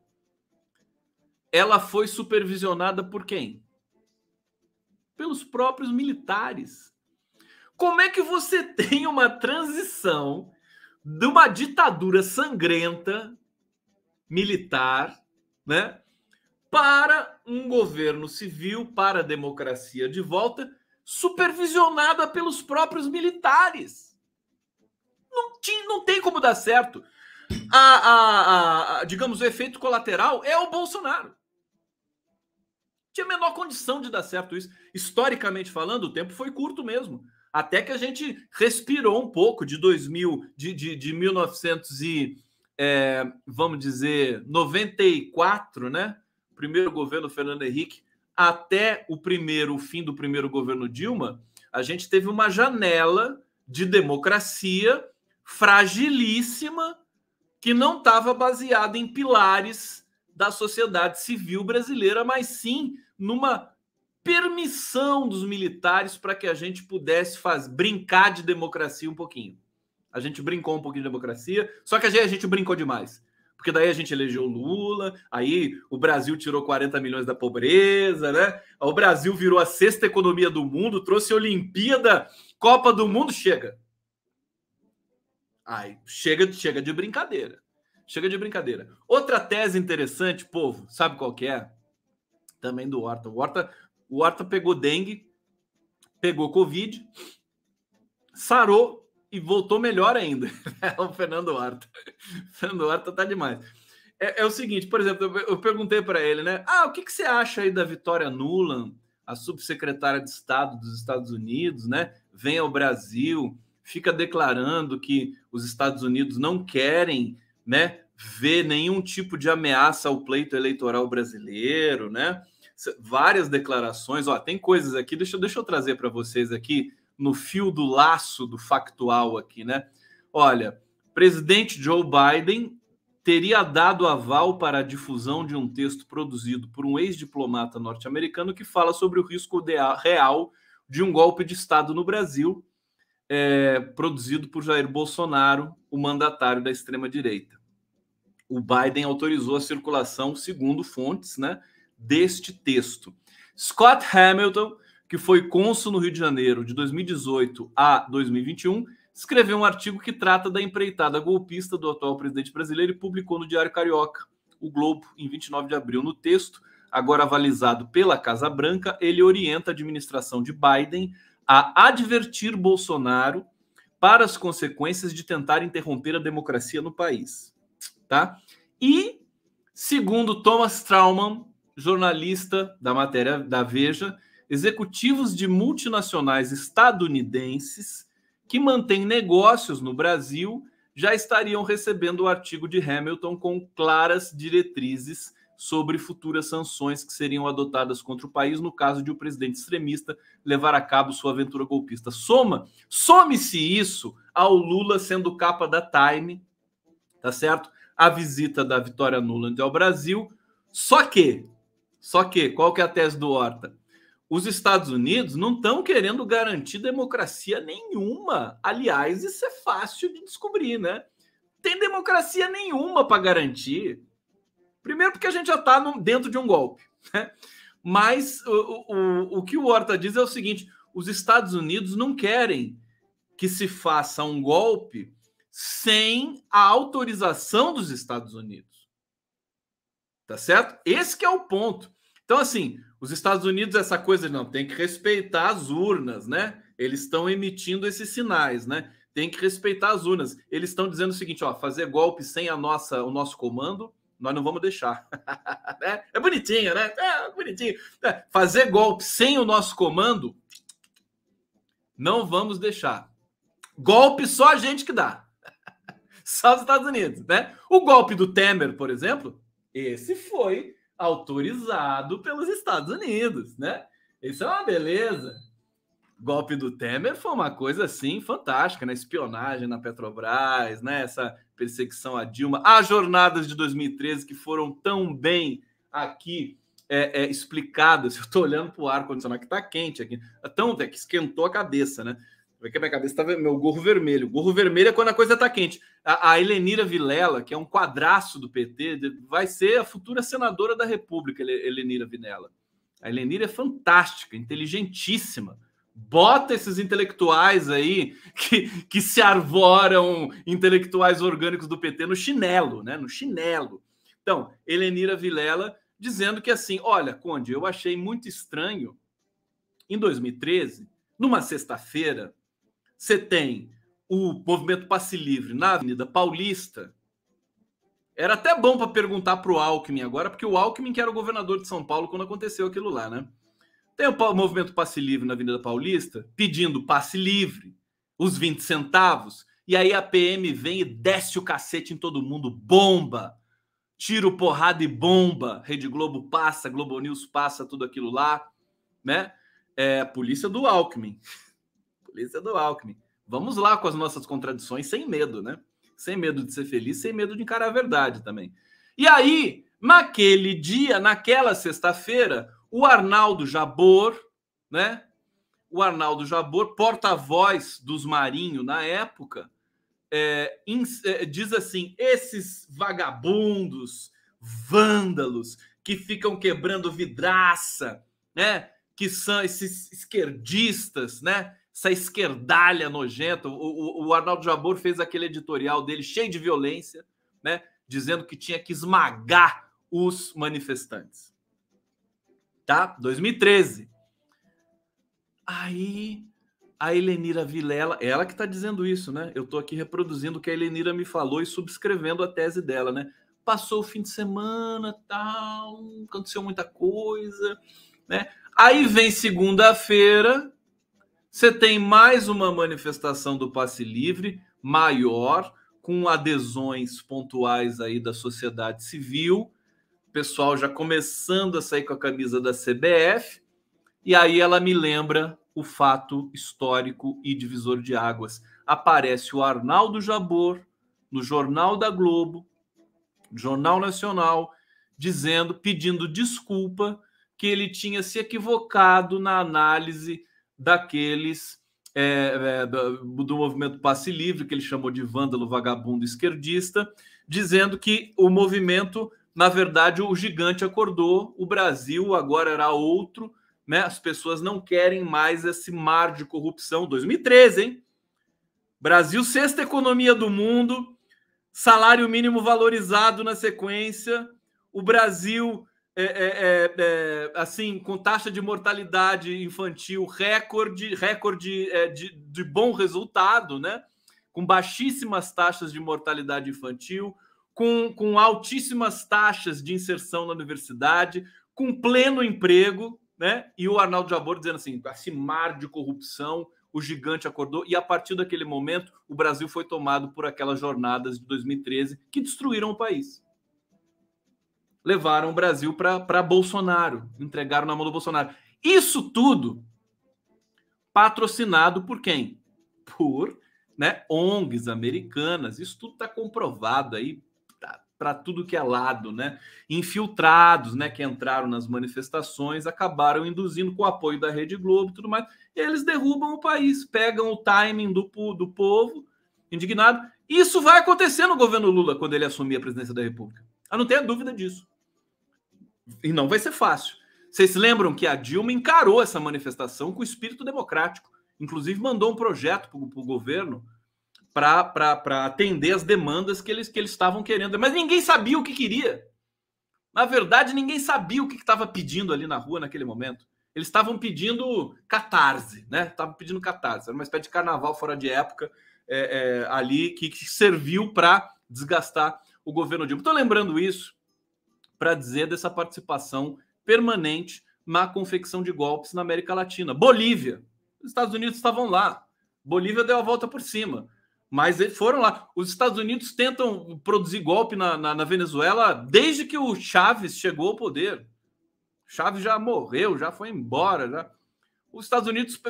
ela foi supervisionada por quem? Pelos próprios militares. Como é que você tem uma transição de uma ditadura sangrenta militar, né, para um governo civil, para a democracia de volta, supervisionada pelos próprios militares. Não, tinha, não tem como dar certo. A, a, a, digamos, o efeito colateral é o Bolsonaro. Tinha menor condição de dar certo isso. Historicamente falando, o tempo foi curto mesmo. Até que a gente respirou um pouco de 2000, de, de, de 1900 e, é, vamos dizer, 94, né? Primeiro governo Fernando Henrique, até o primeiro, o fim do primeiro governo Dilma, a gente teve uma janela de democracia fragilíssima que não estava baseada em pilares da sociedade civil brasileira, mas sim numa permissão dos militares para que a gente pudesse faz, brincar de democracia um pouquinho. A gente brincou um pouquinho de democracia, só que a gente, brincou demais. Porque daí a gente elegeu Lula, aí o Brasil tirou 40 milhões da pobreza, né? O Brasil virou a sexta economia do mundo, trouxe Olimpíada, Copa do Mundo, chega. Aí, chega, chega de brincadeira. Chega de brincadeira. Outra tese interessante, povo, sabe qual que é? Também do Horta. O Horta, o Horta pegou dengue, pegou Covid, sarou e voltou melhor ainda. É o Fernando Horta. O Fernando Horta tá demais. É, é o seguinte, por exemplo, eu, perguntei para ele, né? Ah, o que, que você acha aí da Vitória Nuland, a subsecretária de Estado dos Estados Unidos, né? Vem ao Brasil, fica declarando que os Estados Unidos não querem, né? Ver nenhum tipo de ameaça ao pleito eleitoral brasileiro, né? Várias declarações. Ó, tem coisas aqui, deixa, deixa eu trazer para vocês aqui no fio do laço do factual aqui, né? Olha, presidente Joe Biden teria dado aval para a difusão de um texto produzido por um ex-diplomata norte-americano que fala sobre o risco real de um golpe de Estado no Brasil, é, produzido por Jair Bolsonaro, o mandatário da extrema-direita. O Biden autorizou a circulação, segundo fontes, né? Deste texto. Scott Hamilton, que foi cônsul no Rio de Janeiro de 2018 a 2021, escreveu um artigo que trata da empreitada golpista do atual presidente brasileiro e publicou no Diário Carioca, o Globo, em 29 de abril. No texto, agora avalizado pela Casa Branca, ele orienta a administração de Biden a advertir Bolsonaro para as consequências de tentar interromper a democracia no país, tá? E segundo Thomas Trauman, jornalista da matéria da Veja, executivos de multinacionais estadunidenses que mantêm negócios no Brasil já estariam recebendo o artigo de Hamilton com claras diretrizes sobre futuras sanções que seriam adotadas contra o país no caso de o presidente extremista levar a cabo sua aventura golpista. Soma, some-se isso ao Lula sendo capa da Time, tá certo? A visita da Vitória Nuland ao Brasil. Só que só que, qual que é a tese do Horta? Os Estados Unidos não estão querendo garantir democracia nenhuma. Aliás, isso é fácil de descobrir, né? Tem democracia nenhuma para garantir. Primeiro, porque a gente já está dentro de um golpe. Né? Mas o, o, o que o Horta diz é o seguinte: os Estados Unidos não querem que se faça um golpe sem a autorização dos Estados Unidos. Tá certo? Esse é o ponto. Então, assim, os Estados Unidos, essa coisa de não tem que respeitar as urnas, né? Eles estão emitindo esses sinais, né? Tem que respeitar as urnas. Eles estão dizendo o seguinte: ó, fazer golpe sem a nossa, o nosso comando, nós não vamos deixar. é, é bonitinho, né? É bonitinho. É, fazer golpe sem o nosso comando, não vamos deixar. Golpe só a gente que dá. só os Estados Unidos, né? O golpe do Temer, por exemplo, esse foi autorizado pelos Estados Unidos, né? Isso é uma beleza. Golpe do Temer foi uma coisa assim fantástica, né? Espionagem na Petrobras, né? Essa perseguição a Dilma, as jornadas de 2013 que foram tão bem aqui é, é, explicadas. Eu estou olhando para o ar condicionado que está quente aqui, tão é, que esquentou a cabeça, né? Porque minha cabeça estava meu gorro vermelho. Gorro vermelho é quando a coisa está quente. A, a Helenira Vilela, que é um quadraço do PT, vai ser a futura senadora da República, Helenira Vilela. A Helenira é fantástica, inteligentíssima. Bota esses intelectuais aí que, que se arvoram intelectuais orgânicos do PT no chinelo, né? No chinelo. Então, Helenira Vilela dizendo que assim, olha, Conde, eu achei muito estranho em 2013, numa sexta-feira, você tem o movimento Passe Livre na Avenida Paulista. Era até bom para perguntar para o Alckmin agora, porque o Alckmin que era o governador de São Paulo quando aconteceu aquilo lá, né? Tem o movimento Passe Livre na Avenida Paulista pedindo passe livre, os 20 centavos, e aí a PM vem e desce o cacete em todo mundo, bomba, tiro, porrada e bomba. Rede Globo passa, Globo News passa, tudo aquilo lá, né? É, polícia do Alckmin. Polícia do Alckmin. Vamos lá com as nossas contradições sem medo, né? Sem medo de ser feliz, sem medo de encarar a verdade também. E aí, naquele dia, naquela sexta-feira, o Arnaldo Jabor, né? O Arnaldo Jabor, porta-voz dos Marinho na época, é, é, diz assim: esses vagabundos, vândalos que ficam quebrando vidraça, né? Que são esses esquerdistas, né? Essa esquerdalha nojenta. O, o, o Arnaldo Jabor fez aquele editorial dele cheio de violência, né? Dizendo que tinha que esmagar os manifestantes. Tá? 2013. Aí a Helenira Vilela, ela que está dizendo isso, né? Eu estou aqui reproduzindo o que a Helenira me falou e subscrevendo a tese dela, né? Passou o fim de semana, tal, aconteceu muita coisa, né? Aí vem segunda-feira, você tem mais uma manifestação do passe livre maior, com adesões pontuais aí da sociedade civil, pessoal já começando a sair com a camisa da CBF, e aí ela me lembra o fato histórico e divisor de águas. Aparece o Arnaldo Jabor no Jornal da Globo, Jornal Nacional, dizendo, pedindo desculpa que ele tinha se equivocado na análise daqueles é, é, do, do movimento Passe Livre, que ele chamou de vândalo, vagabundo, esquerdista, dizendo que o movimento, na verdade, o gigante acordou, o Brasil agora era outro, né? As pessoas não querem mais esse mar de corrupção. 2013, hein? Brasil, sexta economia do mundo, salário mínimo valorizado na sequência, o Brasil é, é, é, é assim com taxa de mortalidade infantil recorde, recorde é, de, de bom resultado, né? Com baixíssimas taxas de mortalidade infantil, com, com altíssimas taxas de inserção na universidade, com pleno emprego, né? E o Arnaldo Jabor dizendo assim: esse mar de corrupção, o gigante acordou, e a partir daquele momento o Brasil foi tomado por aquelas jornadas de 2013 que destruíram o país. Levaram o Brasil para Bolsonaro, entregaram na mão do Bolsonaro. Isso tudo patrocinado por quem? Por né, ONGs americanas. Isso tudo está comprovado aí para tudo que é lado, né? Infiltrados, né, que entraram nas manifestações, acabaram induzindo com o apoio da Rede Globo tudo mais. E eles derrubam o país, pegam o timing do, do povo indignado. Isso vai acontecer no governo Lula quando ele assumir a presidência da República. Eu não tenho dúvida disso. E não vai ser fácil. Vocês lembram que a Dilma encarou essa manifestação com espírito democrático. Inclusive, mandou um projeto para o governo para atender as demandas que eles, que eles estavam querendo. Mas ninguém sabia o que queria. Na verdade, ninguém sabia o que estava pedindo ali na rua naquele momento. Eles estavam pedindo catarse, né? Estavam pedindo catarse. Era uma espécie de carnaval fora de época é, é, ali que, que serviu para desgastar o governo Dilma. Estou lembrando isso para dizer dessa participação permanente na confecção de golpes na América Latina. Bolívia. Os Estados Unidos estavam lá. Bolívia deu a volta por cima. Mas eles foram lá. Os Estados Unidos tentam produzir golpe na, na, na Venezuela desde que o Chaves chegou ao poder. Chaves já morreu, já foi embora. Já. Os Estados Unidos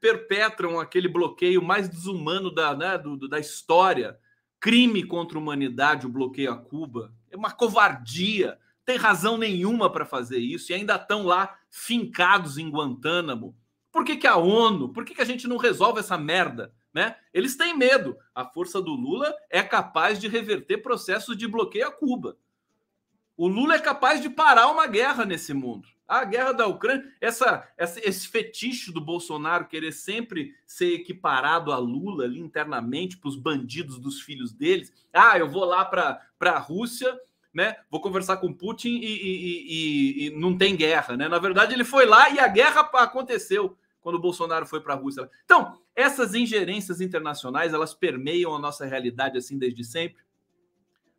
perpetram aquele bloqueio mais desumano da, né, do, da história. Crime contra a humanidade, o bloqueio a Cuba. É uma covardia. Tem razão nenhuma para fazer isso e ainda estão lá fincados em Guantánamo. Por que, que a ONU? Por que, que a gente não resolve essa merda? Né? Eles têm medo. A força do Lula é capaz de reverter processos de bloqueio a Cuba. O Lula é capaz de parar uma guerra nesse mundo. A guerra da Ucrânia, essa, essa, esse fetiche do Bolsonaro querer sempre ser equiparado a Lula ali internamente para os bandidos dos filhos deles. Ah, eu vou lá para a Rússia, né? Vou conversar com Putin e, e, e, e, não tem guerra, né? Na verdade, ele foi lá e a guerra aconteceu quando o Bolsonaro foi para a Rússia. Então, essas ingerências internacionais, elas permeiam a nossa realidade assim desde sempre.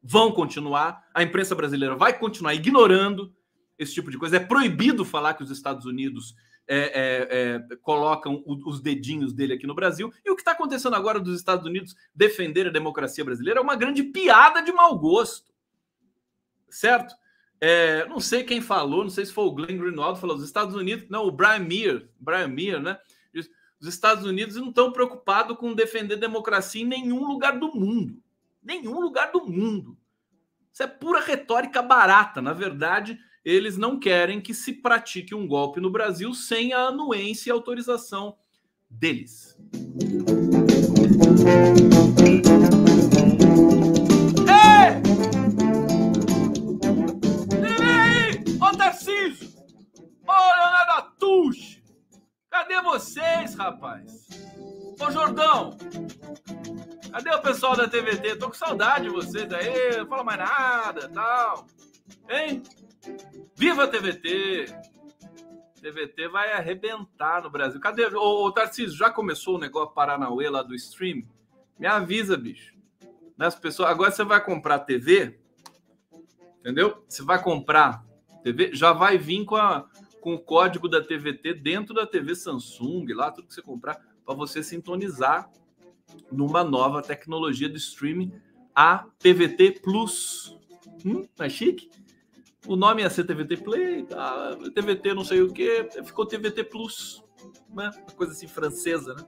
Vão continuar, a imprensa brasileira vai continuar ignorando esse tipo de coisa. É proibido falar que os Estados Unidos é, é, é, colocam os dedinhos dele aqui no Brasil. E o que está acontecendo agora dos Estados Unidos defender a democracia brasileira é uma grande piada de mau gosto. Certo? É, não sei quem falou, não sei se foi o Glenn Greenwald falou, os Estados Unidos, não, o Brian Meir, Brian Meir, né? Os Estados Unidos não estão preocupados com defender democracia em nenhum lugar do mundo. Nenhum lugar do mundo. Isso é pura retórica barata. Na verdade, eles não querem que se pratique um golpe no Brasil sem a anuência e autorização deles. Leonardo Atush! Cadê vocês, rapaz? Ô Jordão! Cadê o pessoal da TVT? Tô com saudade de vocês aí, não fala mais nada tal. Hein? Viva a TVT! TVT vai arrebentar no Brasil. Cadê? Ô, ô Tarcísio, já começou o negócio Paranauê lá do stream? Me avisa, bicho. Nas pessoas, agora você vai comprar TV, entendeu? Você vai comprar TV, já vai vir com, a, com o código da TVT dentro da TV Samsung, lá tudo que você comprar, para você sintonizar numa nova tecnologia do streaming, a TVT Plus. Hum, não é chique? O nome ia ser TVT Play, tá? TVT não sei o que, ficou TVT Plus, né? Uma coisa assim francesa, né?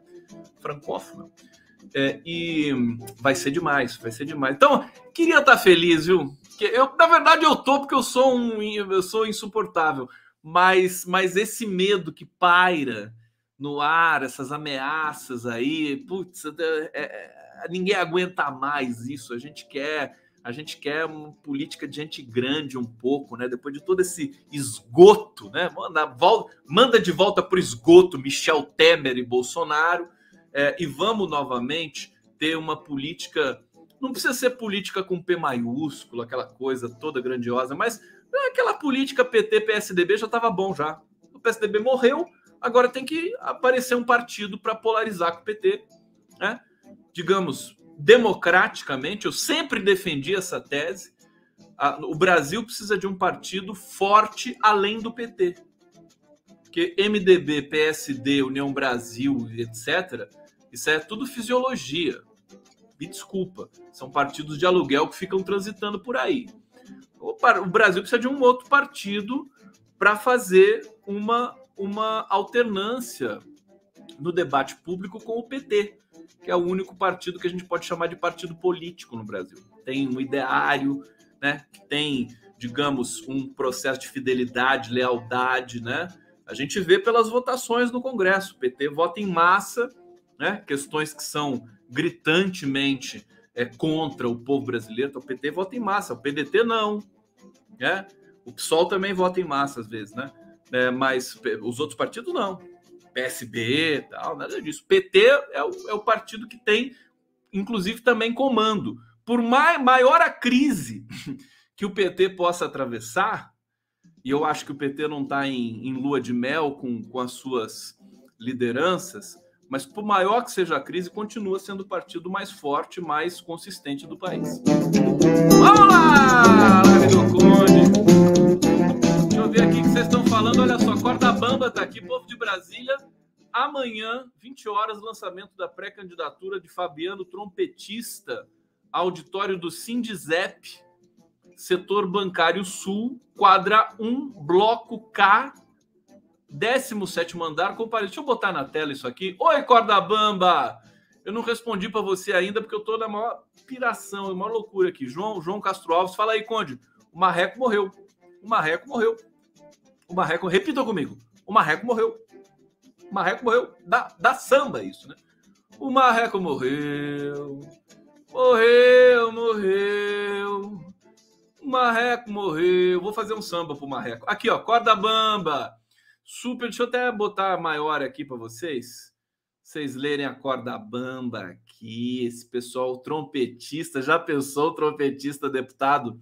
Francófona. É, e vai ser demais, vai ser demais. Então, queria estar feliz, viu? Eu, na verdade, eu tô porque eu sou um, eu sou insuportável. Mas, mas esse medo que paira no ar, essas ameaças aí, putz, é, é, ninguém aguenta mais isso. A gente quer a gente quer uma política de gente grande um pouco, né? Depois de todo esse esgoto, né? Manda, volta, manda de volta para o esgoto Michel Temer e Bolsonaro é, e vamos novamente ter uma política. Não precisa ser política com P maiúsculo, aquela coisa toda grandiosa, mas aquela política PT-PSDB já estava bom já. O PSDB morreu, agora tem que aparecer um partido para polarizar com o PT, né? Digamos, democraticamente, eu sempre defendi essa tese. o Brasil precisa de um partido forte além do PT. Porque MDB, PSD, União Brasil, etc., isso é tudo fisiologia. Me desculpa, são partidos de aluguel que ficam transitando por aí. O Brasil precisa de um outro partido para fazer uma, uma alternância no debate público com o PT que é o único partido que a gente pode chamar de partido político no Brasil. Tem um ideário, né? Tem, digamos, um processo de fidelidade, lealdade, né? A gente vê pelas votações no Congresso. O PT vota em massa, né? Questões que são gritantemente é, contra o povo brasileiro. Então, o PT vota em massa, o PDT não, né? O PSOL também vota em massa às vezes, né? É, mas os outros partidos não. PSB, tal, nada disso. PT é o, é o partido que tem, inclusive, também comando. Por mai, maior a crise que o PT possa atravessar, e eu acho que o PT não está em, em, lua de mel com, com as suas lideranças, mas por maior que seja a crise, continua sendo o partido mais forte, mais consistente do país. Vamos lá, Live do Conde! eu ver aqui que vocês estão falando. Olha só, Corda Bamba está aqui, povo de Brasília. Amanhã, 20 horas, lançamento da pré-candidatura de Fabiano Trompetista, auditório do Sindizep, setor bancário sul, quadra 1, bloco K, 17 andar. Compare... Deixa eu botar na tela isso aqui. Oi, Corda Bamba! Eu não respondi para você ainda porque eu estou na maior piração, maior loucura aqui. João, João Castro Alves, fala aí, Conde. O Marreco morreu. O Marreco morreu. O Marreco, repita comigo. O Marreco morreu. O Marreco morreu. Da, da samba isso, né? O Marreco morreu. Morreu, morreu. O Marreco morreu. Vou fazer um samba pro Marreco. Aqui, ó, corda bamba. Super, deixa eu até botar maior aqui para vocês. Vocês lerem a corda bamba aqui. Esse pessoal trompetista, já pensou trompetista deputado?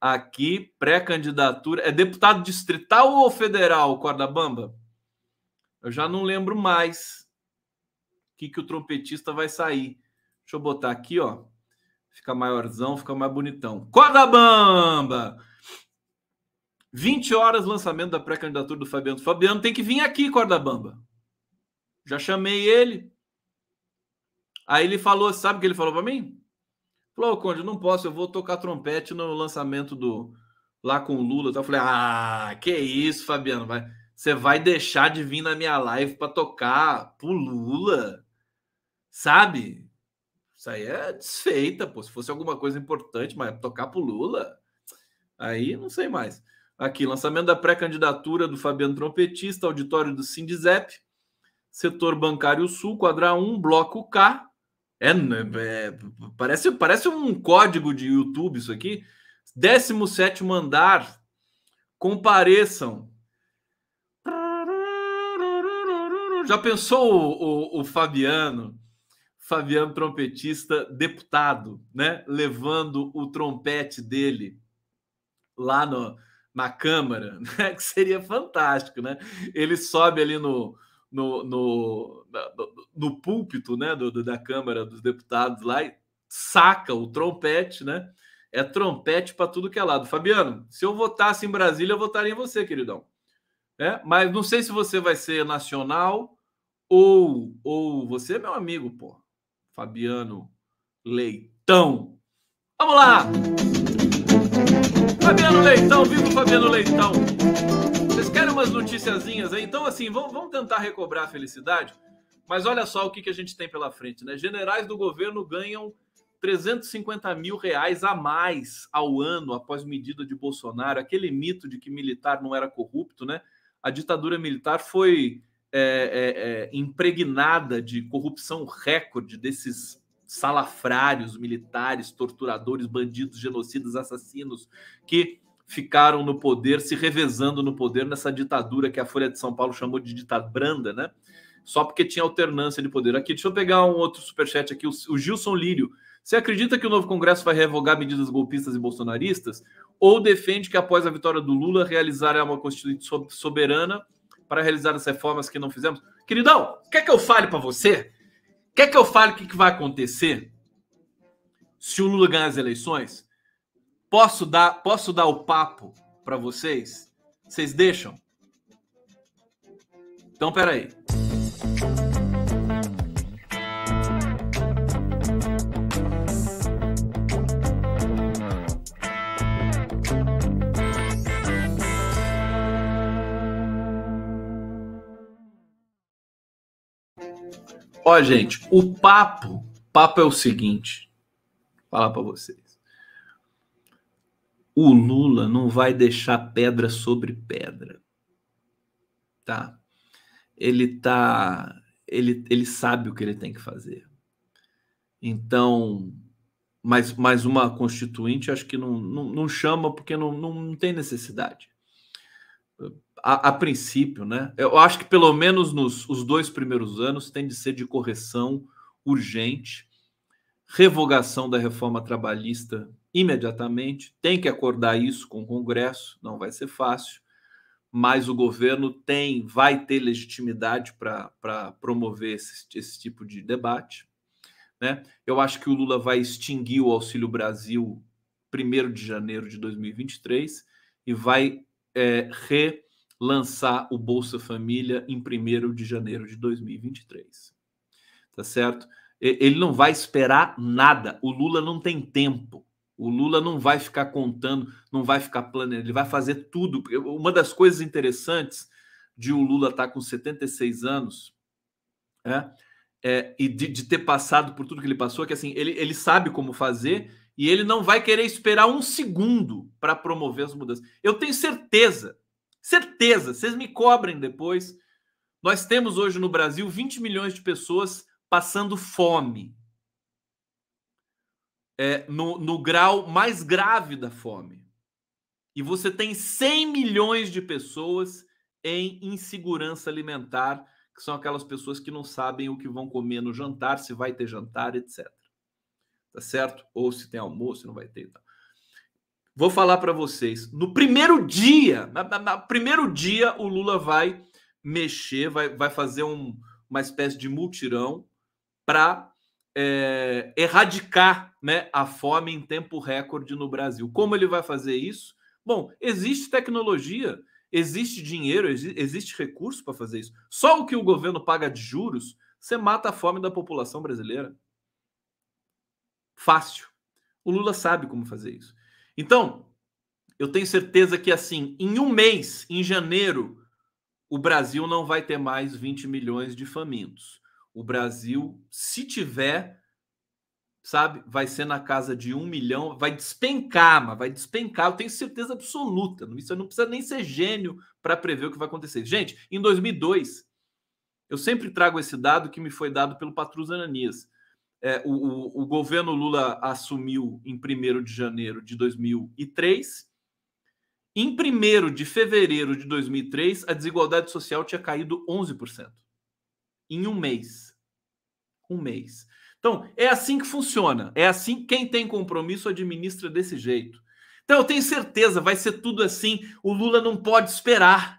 aqui, pré-candidatura. É deputado distrital ou federal, Corda Bamba? Eu já não lembro mais o que, que o trompetista vai sair. Deixa eu botar aqui, ó. Fica maiorzão, fica mais bonitão. Corda Bamba! 20 horas lançamento da pré-candidatura do Fabiano. Fabiano tem que vir aqui, Corda Bamba. Já chamei ele. Aí ele falou, sabe o que ele falou para mim? Falou, Conde, não posso, eu vou tocar trompete no lançamento do, lá com o Lula. Eu falei, ah, que isso, Fabiano, vai, você vai deixar de vir na minha live para tocar pro Lula, sabe? Isso aí é desfeita, pô. Se fosse alguma coisa importante, mas tocar pro Lula, aí não sei mais. Aqui, lançamento da pré-candidatura do Fabiano Trompetista, auditório do Sindizep, setor bancário sul, quadra 1, bloco K. É, é, parece, parece um código de YouTube isso aqui. 17 andar. Compareçam. Já pensou o, o, o Fabiano? Fabiano trompetista, deputado, né? Levando o trompete dele lá no, na Câmara, né? que seria fantástico, né? Ele sobe ali no, no, no, no, púlpito né? Do, do, da Câmara dos Deputados lá e saca o trompete, né? É trompete para tudo que é lado. Fabiano, se eu votasse em Brasília, eu votaria em você, queridão. É, mas não sei se você vai ser nacional ou, ou você é meu amigo, pô. Fabiano Leitão. Vamos lá! Fabiano Leitão, viva o Fabiano Leitão. Vocês querem umas noticiazinhas aí? Então, assim, vamos, vamos tentar recobrar a felicidade. Mas olha só o que, que a gente tem pela frente, né? Generais do governo ganham 350 mil reais a mais ao ano após medida de Bolsonaro. Aquele mito de que militar não era corrupto, né? A ditadura militar foi é, é, é, impregnada de corrupção recorde desses salafrários, militares, torturadores, bandidos, genocidas, assassinos que ficaram no poder, se revezando no poder nessa ditadura que a Folha de São Paulo chamou de ditadura branda, né? Só porque tinha alternância de poder. Aqui, deixa eu pegar um outro superchat aqui, o Gilson Lírio. Você acredita que o novo Congresso vai revogar medidas golpistas e bolsonaristas? Ou defende que após a vitória do Lula realizará uma Constituição soberana para realizar as reformas que não fizemos? Queridão, quer que eu fale para você? Quer que eu fale o que, que vai acontecer se o Lula ganhar as eleições? Posso dar, posso dar o papo para vocês? Vocês deixam? Então, peraí. Ó, gente, o papo, papo é o seguinte, vou falar para vocês. O Lula não vai deixar pedra sobre pedra. Tá? Ele tá ele, ele sabe o que ele tem que fazer. Então, mas, mas uma constituinte acho que não, não, não chama porque não, não, não tem necessidade a, a, princípio, né? Eu acho que pelo menos nos os dois primeiros anos tem de ser de correção urgente, revogação da reforma trabalhista imediatamente. Tem que acordar isso com o Congresso, não vai ser fácil, mas o governo tem, vai ter legitimidade para promover esse, esse tipo de debate. Né? Eu acho que o Lula vai extinguir o Auxílio Brasil 1 de janeiro de 2023 e vai é, re lançar o Bolsa Família em 1 de janeiro de 2023. Tá certo? Ele não vai esperar nada. O Lula não tem tempo. O Lula não vai ficar contando, não vai ficar planejando, ele vai fazer tudo. Uma das coisas interessantes de o Lula estar tá com 76 anos é, é, e de, de, ter passado por tudo que ele passou, é que assim, ele, ele sabe como fazer e ele não vai querer esperar um segundo para promover as mudanças. Eu tenho certeza Certeza, vocês me cobrem depois. Nós temos hoje no Brasil 20 milhões de pessoas passando fome. É, no, no grau mais grave da fome. E você tem 100 milhões de pessoas em insegurança alimentar, que são aquelas pessoas que não sabem o que vão comer no jantar, se vai ter jantar, etc. Tá certo? Ou se tem almoço, não vai ter e tal. Vou falar para vocês. No primeiro dia, no primeiro dia, o Lula vai mexer, vai, vai fazer um, uma espécie de multirão para é, erradicar né, a fome em tempo recorde no Brasil. Como ele vai fazer isso? Bom, existe tecnologia, existe dinheiro, existe recurso para fazer isso. Só o que o governo paga de juros, você mata a fome da população brasileira. Fácil. O Lula sabe como fazer isso. Então, eu tenho certeza que assim, em um mês, em janeiro, o Brasil não vai ter mais 20 milhões de famintos. O Brasil, se tiver, sabe, vai ser na casa de um milhão, vai despencar, mas vai despencar, eu tenho certeza absoluta. Isso não precisa nem ser gênio para prever o que vai acontecer. Gente, em 2002, eu sempre trago esse dado que me foi dado pelo Patrus Ananias. É, o, o, o, governo Lula assumiu em 1 de janeiro de 2003. Em 1 de fevereiro de 2003, a desigualdade social tinha caído 11%. Em um mês. Um mês. Então, é assim que funciona. É assim quem tem compromisso administra desse jeito. Então, eu tenho certeza, vai ser tudo assim. O Lula não pode esperar.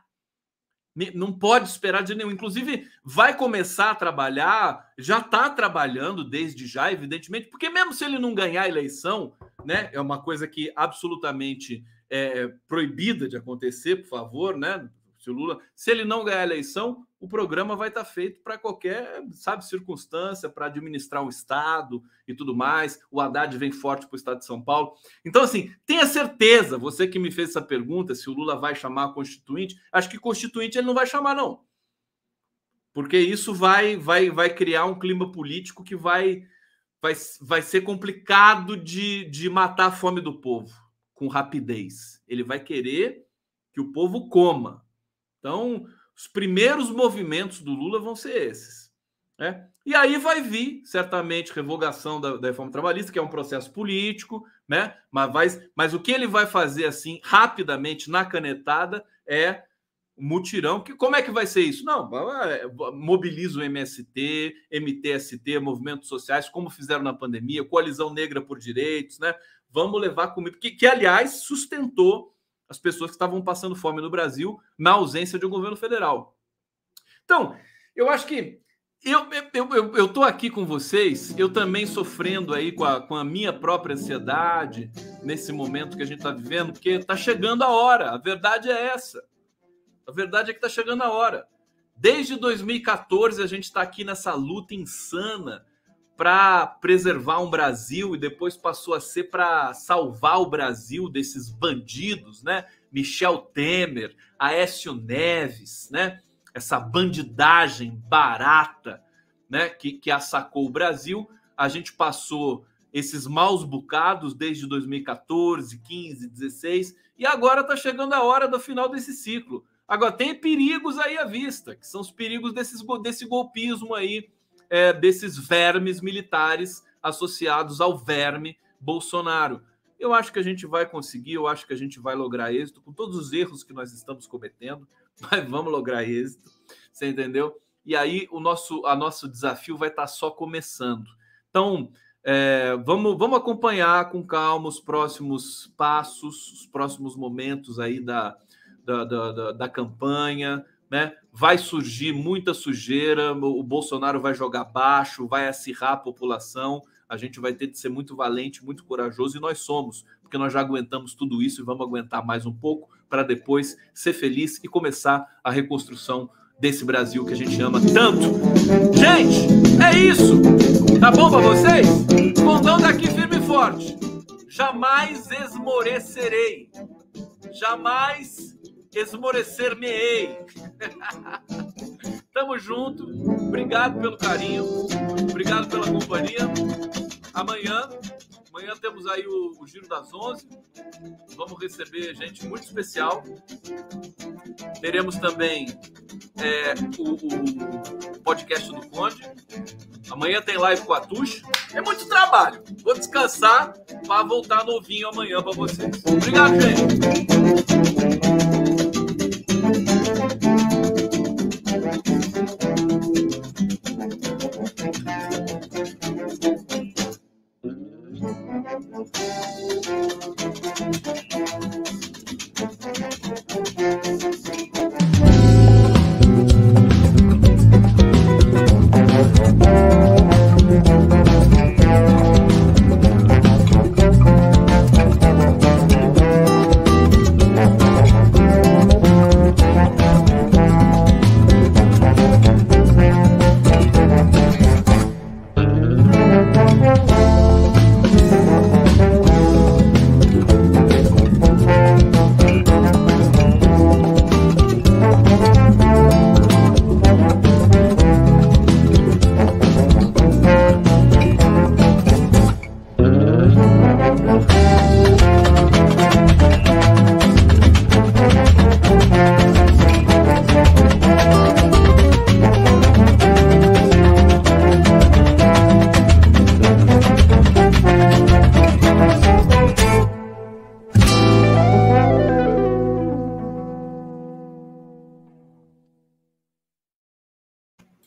Não pode esperar de nenhum. Inclusive, vai começar a trabalhar, já está trabalhando desde já, evidentemente, porque mesmo se ele não ganhar a eleição, né, é uma coisa que absolutamente é proibida de acontecer, por favor, né? Se o Lula, se ele não ganhar a eleição, o programa vai estar feito para qualquer, sabe, circunstância, para administrar o Estado e tudo mais. O Haddad vem forte para o Estado de São Paulo. Então, assim, tenha certeza, você que me fez essa pergunta, se o Lula vai chamar a Constituinte, acho que Constituinte ele não vai chamar, não. Porque isso vai, vai, vai criar um clima político que vai, vai, vai ser complicado de, de matar a fome do povo com rapidez. Ele vai querer que o povo coma. Então, os primeiros movimentos do Lula vão ser esses. Né? E aí vai vir, certamente, revogação da, da, reforma trabalhista, que é um processo político, né? Mas, vai, mas o que ele vai fazer assim, rapidamente, na canetada, é mutirão. Que, como é que vai ser isso? Não, mobiliza o MST, MTST, movimentos sociais, como fizeram na pandemia, coalizão negra por direitos, né? Vamos levar comida, que, que aliás sustentou as pessoas que estavam passando fome no Brasil na ausência de um governo federal. Então, eu acho que eu eu, eu, eu tô aqui com vocês, eu também sofrendo aí com a, com a minha própria ansiedade nesse momento que a gente está vivendo, porque está chegando a hora, a verdade é essa. A verdade é que está chegando a hora. Desde 2014 a gente está aqui nessa luta insana para preservar um Brasil e depois passou a ser para salvar o Brasil desses bandidos, né? Michel Temer, Aécio Neves, né? Essa bandidagem barata, né? Que, que assacou o Brasil. A gente passou esses maus bocados desde 2014, 15, 16 e agora está chegando a hora do final desse ciclo. Agora tem perigos aí à vista, que são os perigos desses, desse golpismo aí é, desses vermes militares associados ao verme Bolsonaro. Eu acho que a gente vai conseguir, eu acho que a gente vai lograr êxito com todos os erros que nós estamos cometendo, mas vamos lograr êxito, você entendeu? E aí o nosso, a nosso desafio vai estar só começando. Então, é, vamos, vamos acompanhar com calma os próximos passos, os próximos momentos aí da, da, da, da, da campanha né? Vai surgir muita sujeira, o Bolsonaro vai jogar baixo, vai acirrar a população. A gente vai ter de ser muito valente, muito corajoso, e nós somos, porque nós já aguentamos tudo isso e vamos aguentar mais um pouco para depois ser feliz e começar a reconstrução desse Brasil que a gente ama tanto. Gente, é isso! Tá bom para vocês? Condão daqui firme e forte. Jamais esmorecerei. Jamais esmorecer-me-ei. Tamo junto. Obrigado pelo carinho. Obrigado pela companhia. Amanhã, amanhã temos aí o, o Giro das Onze. Vamos receber gente muito especial. Teremos também é, o, o, podcast do Conde. Amanhã tem live com a Tuxa. É muito trabalho. Vou descansar para voltar novinho amanhã para vocês. Obrigado, gente. Okay.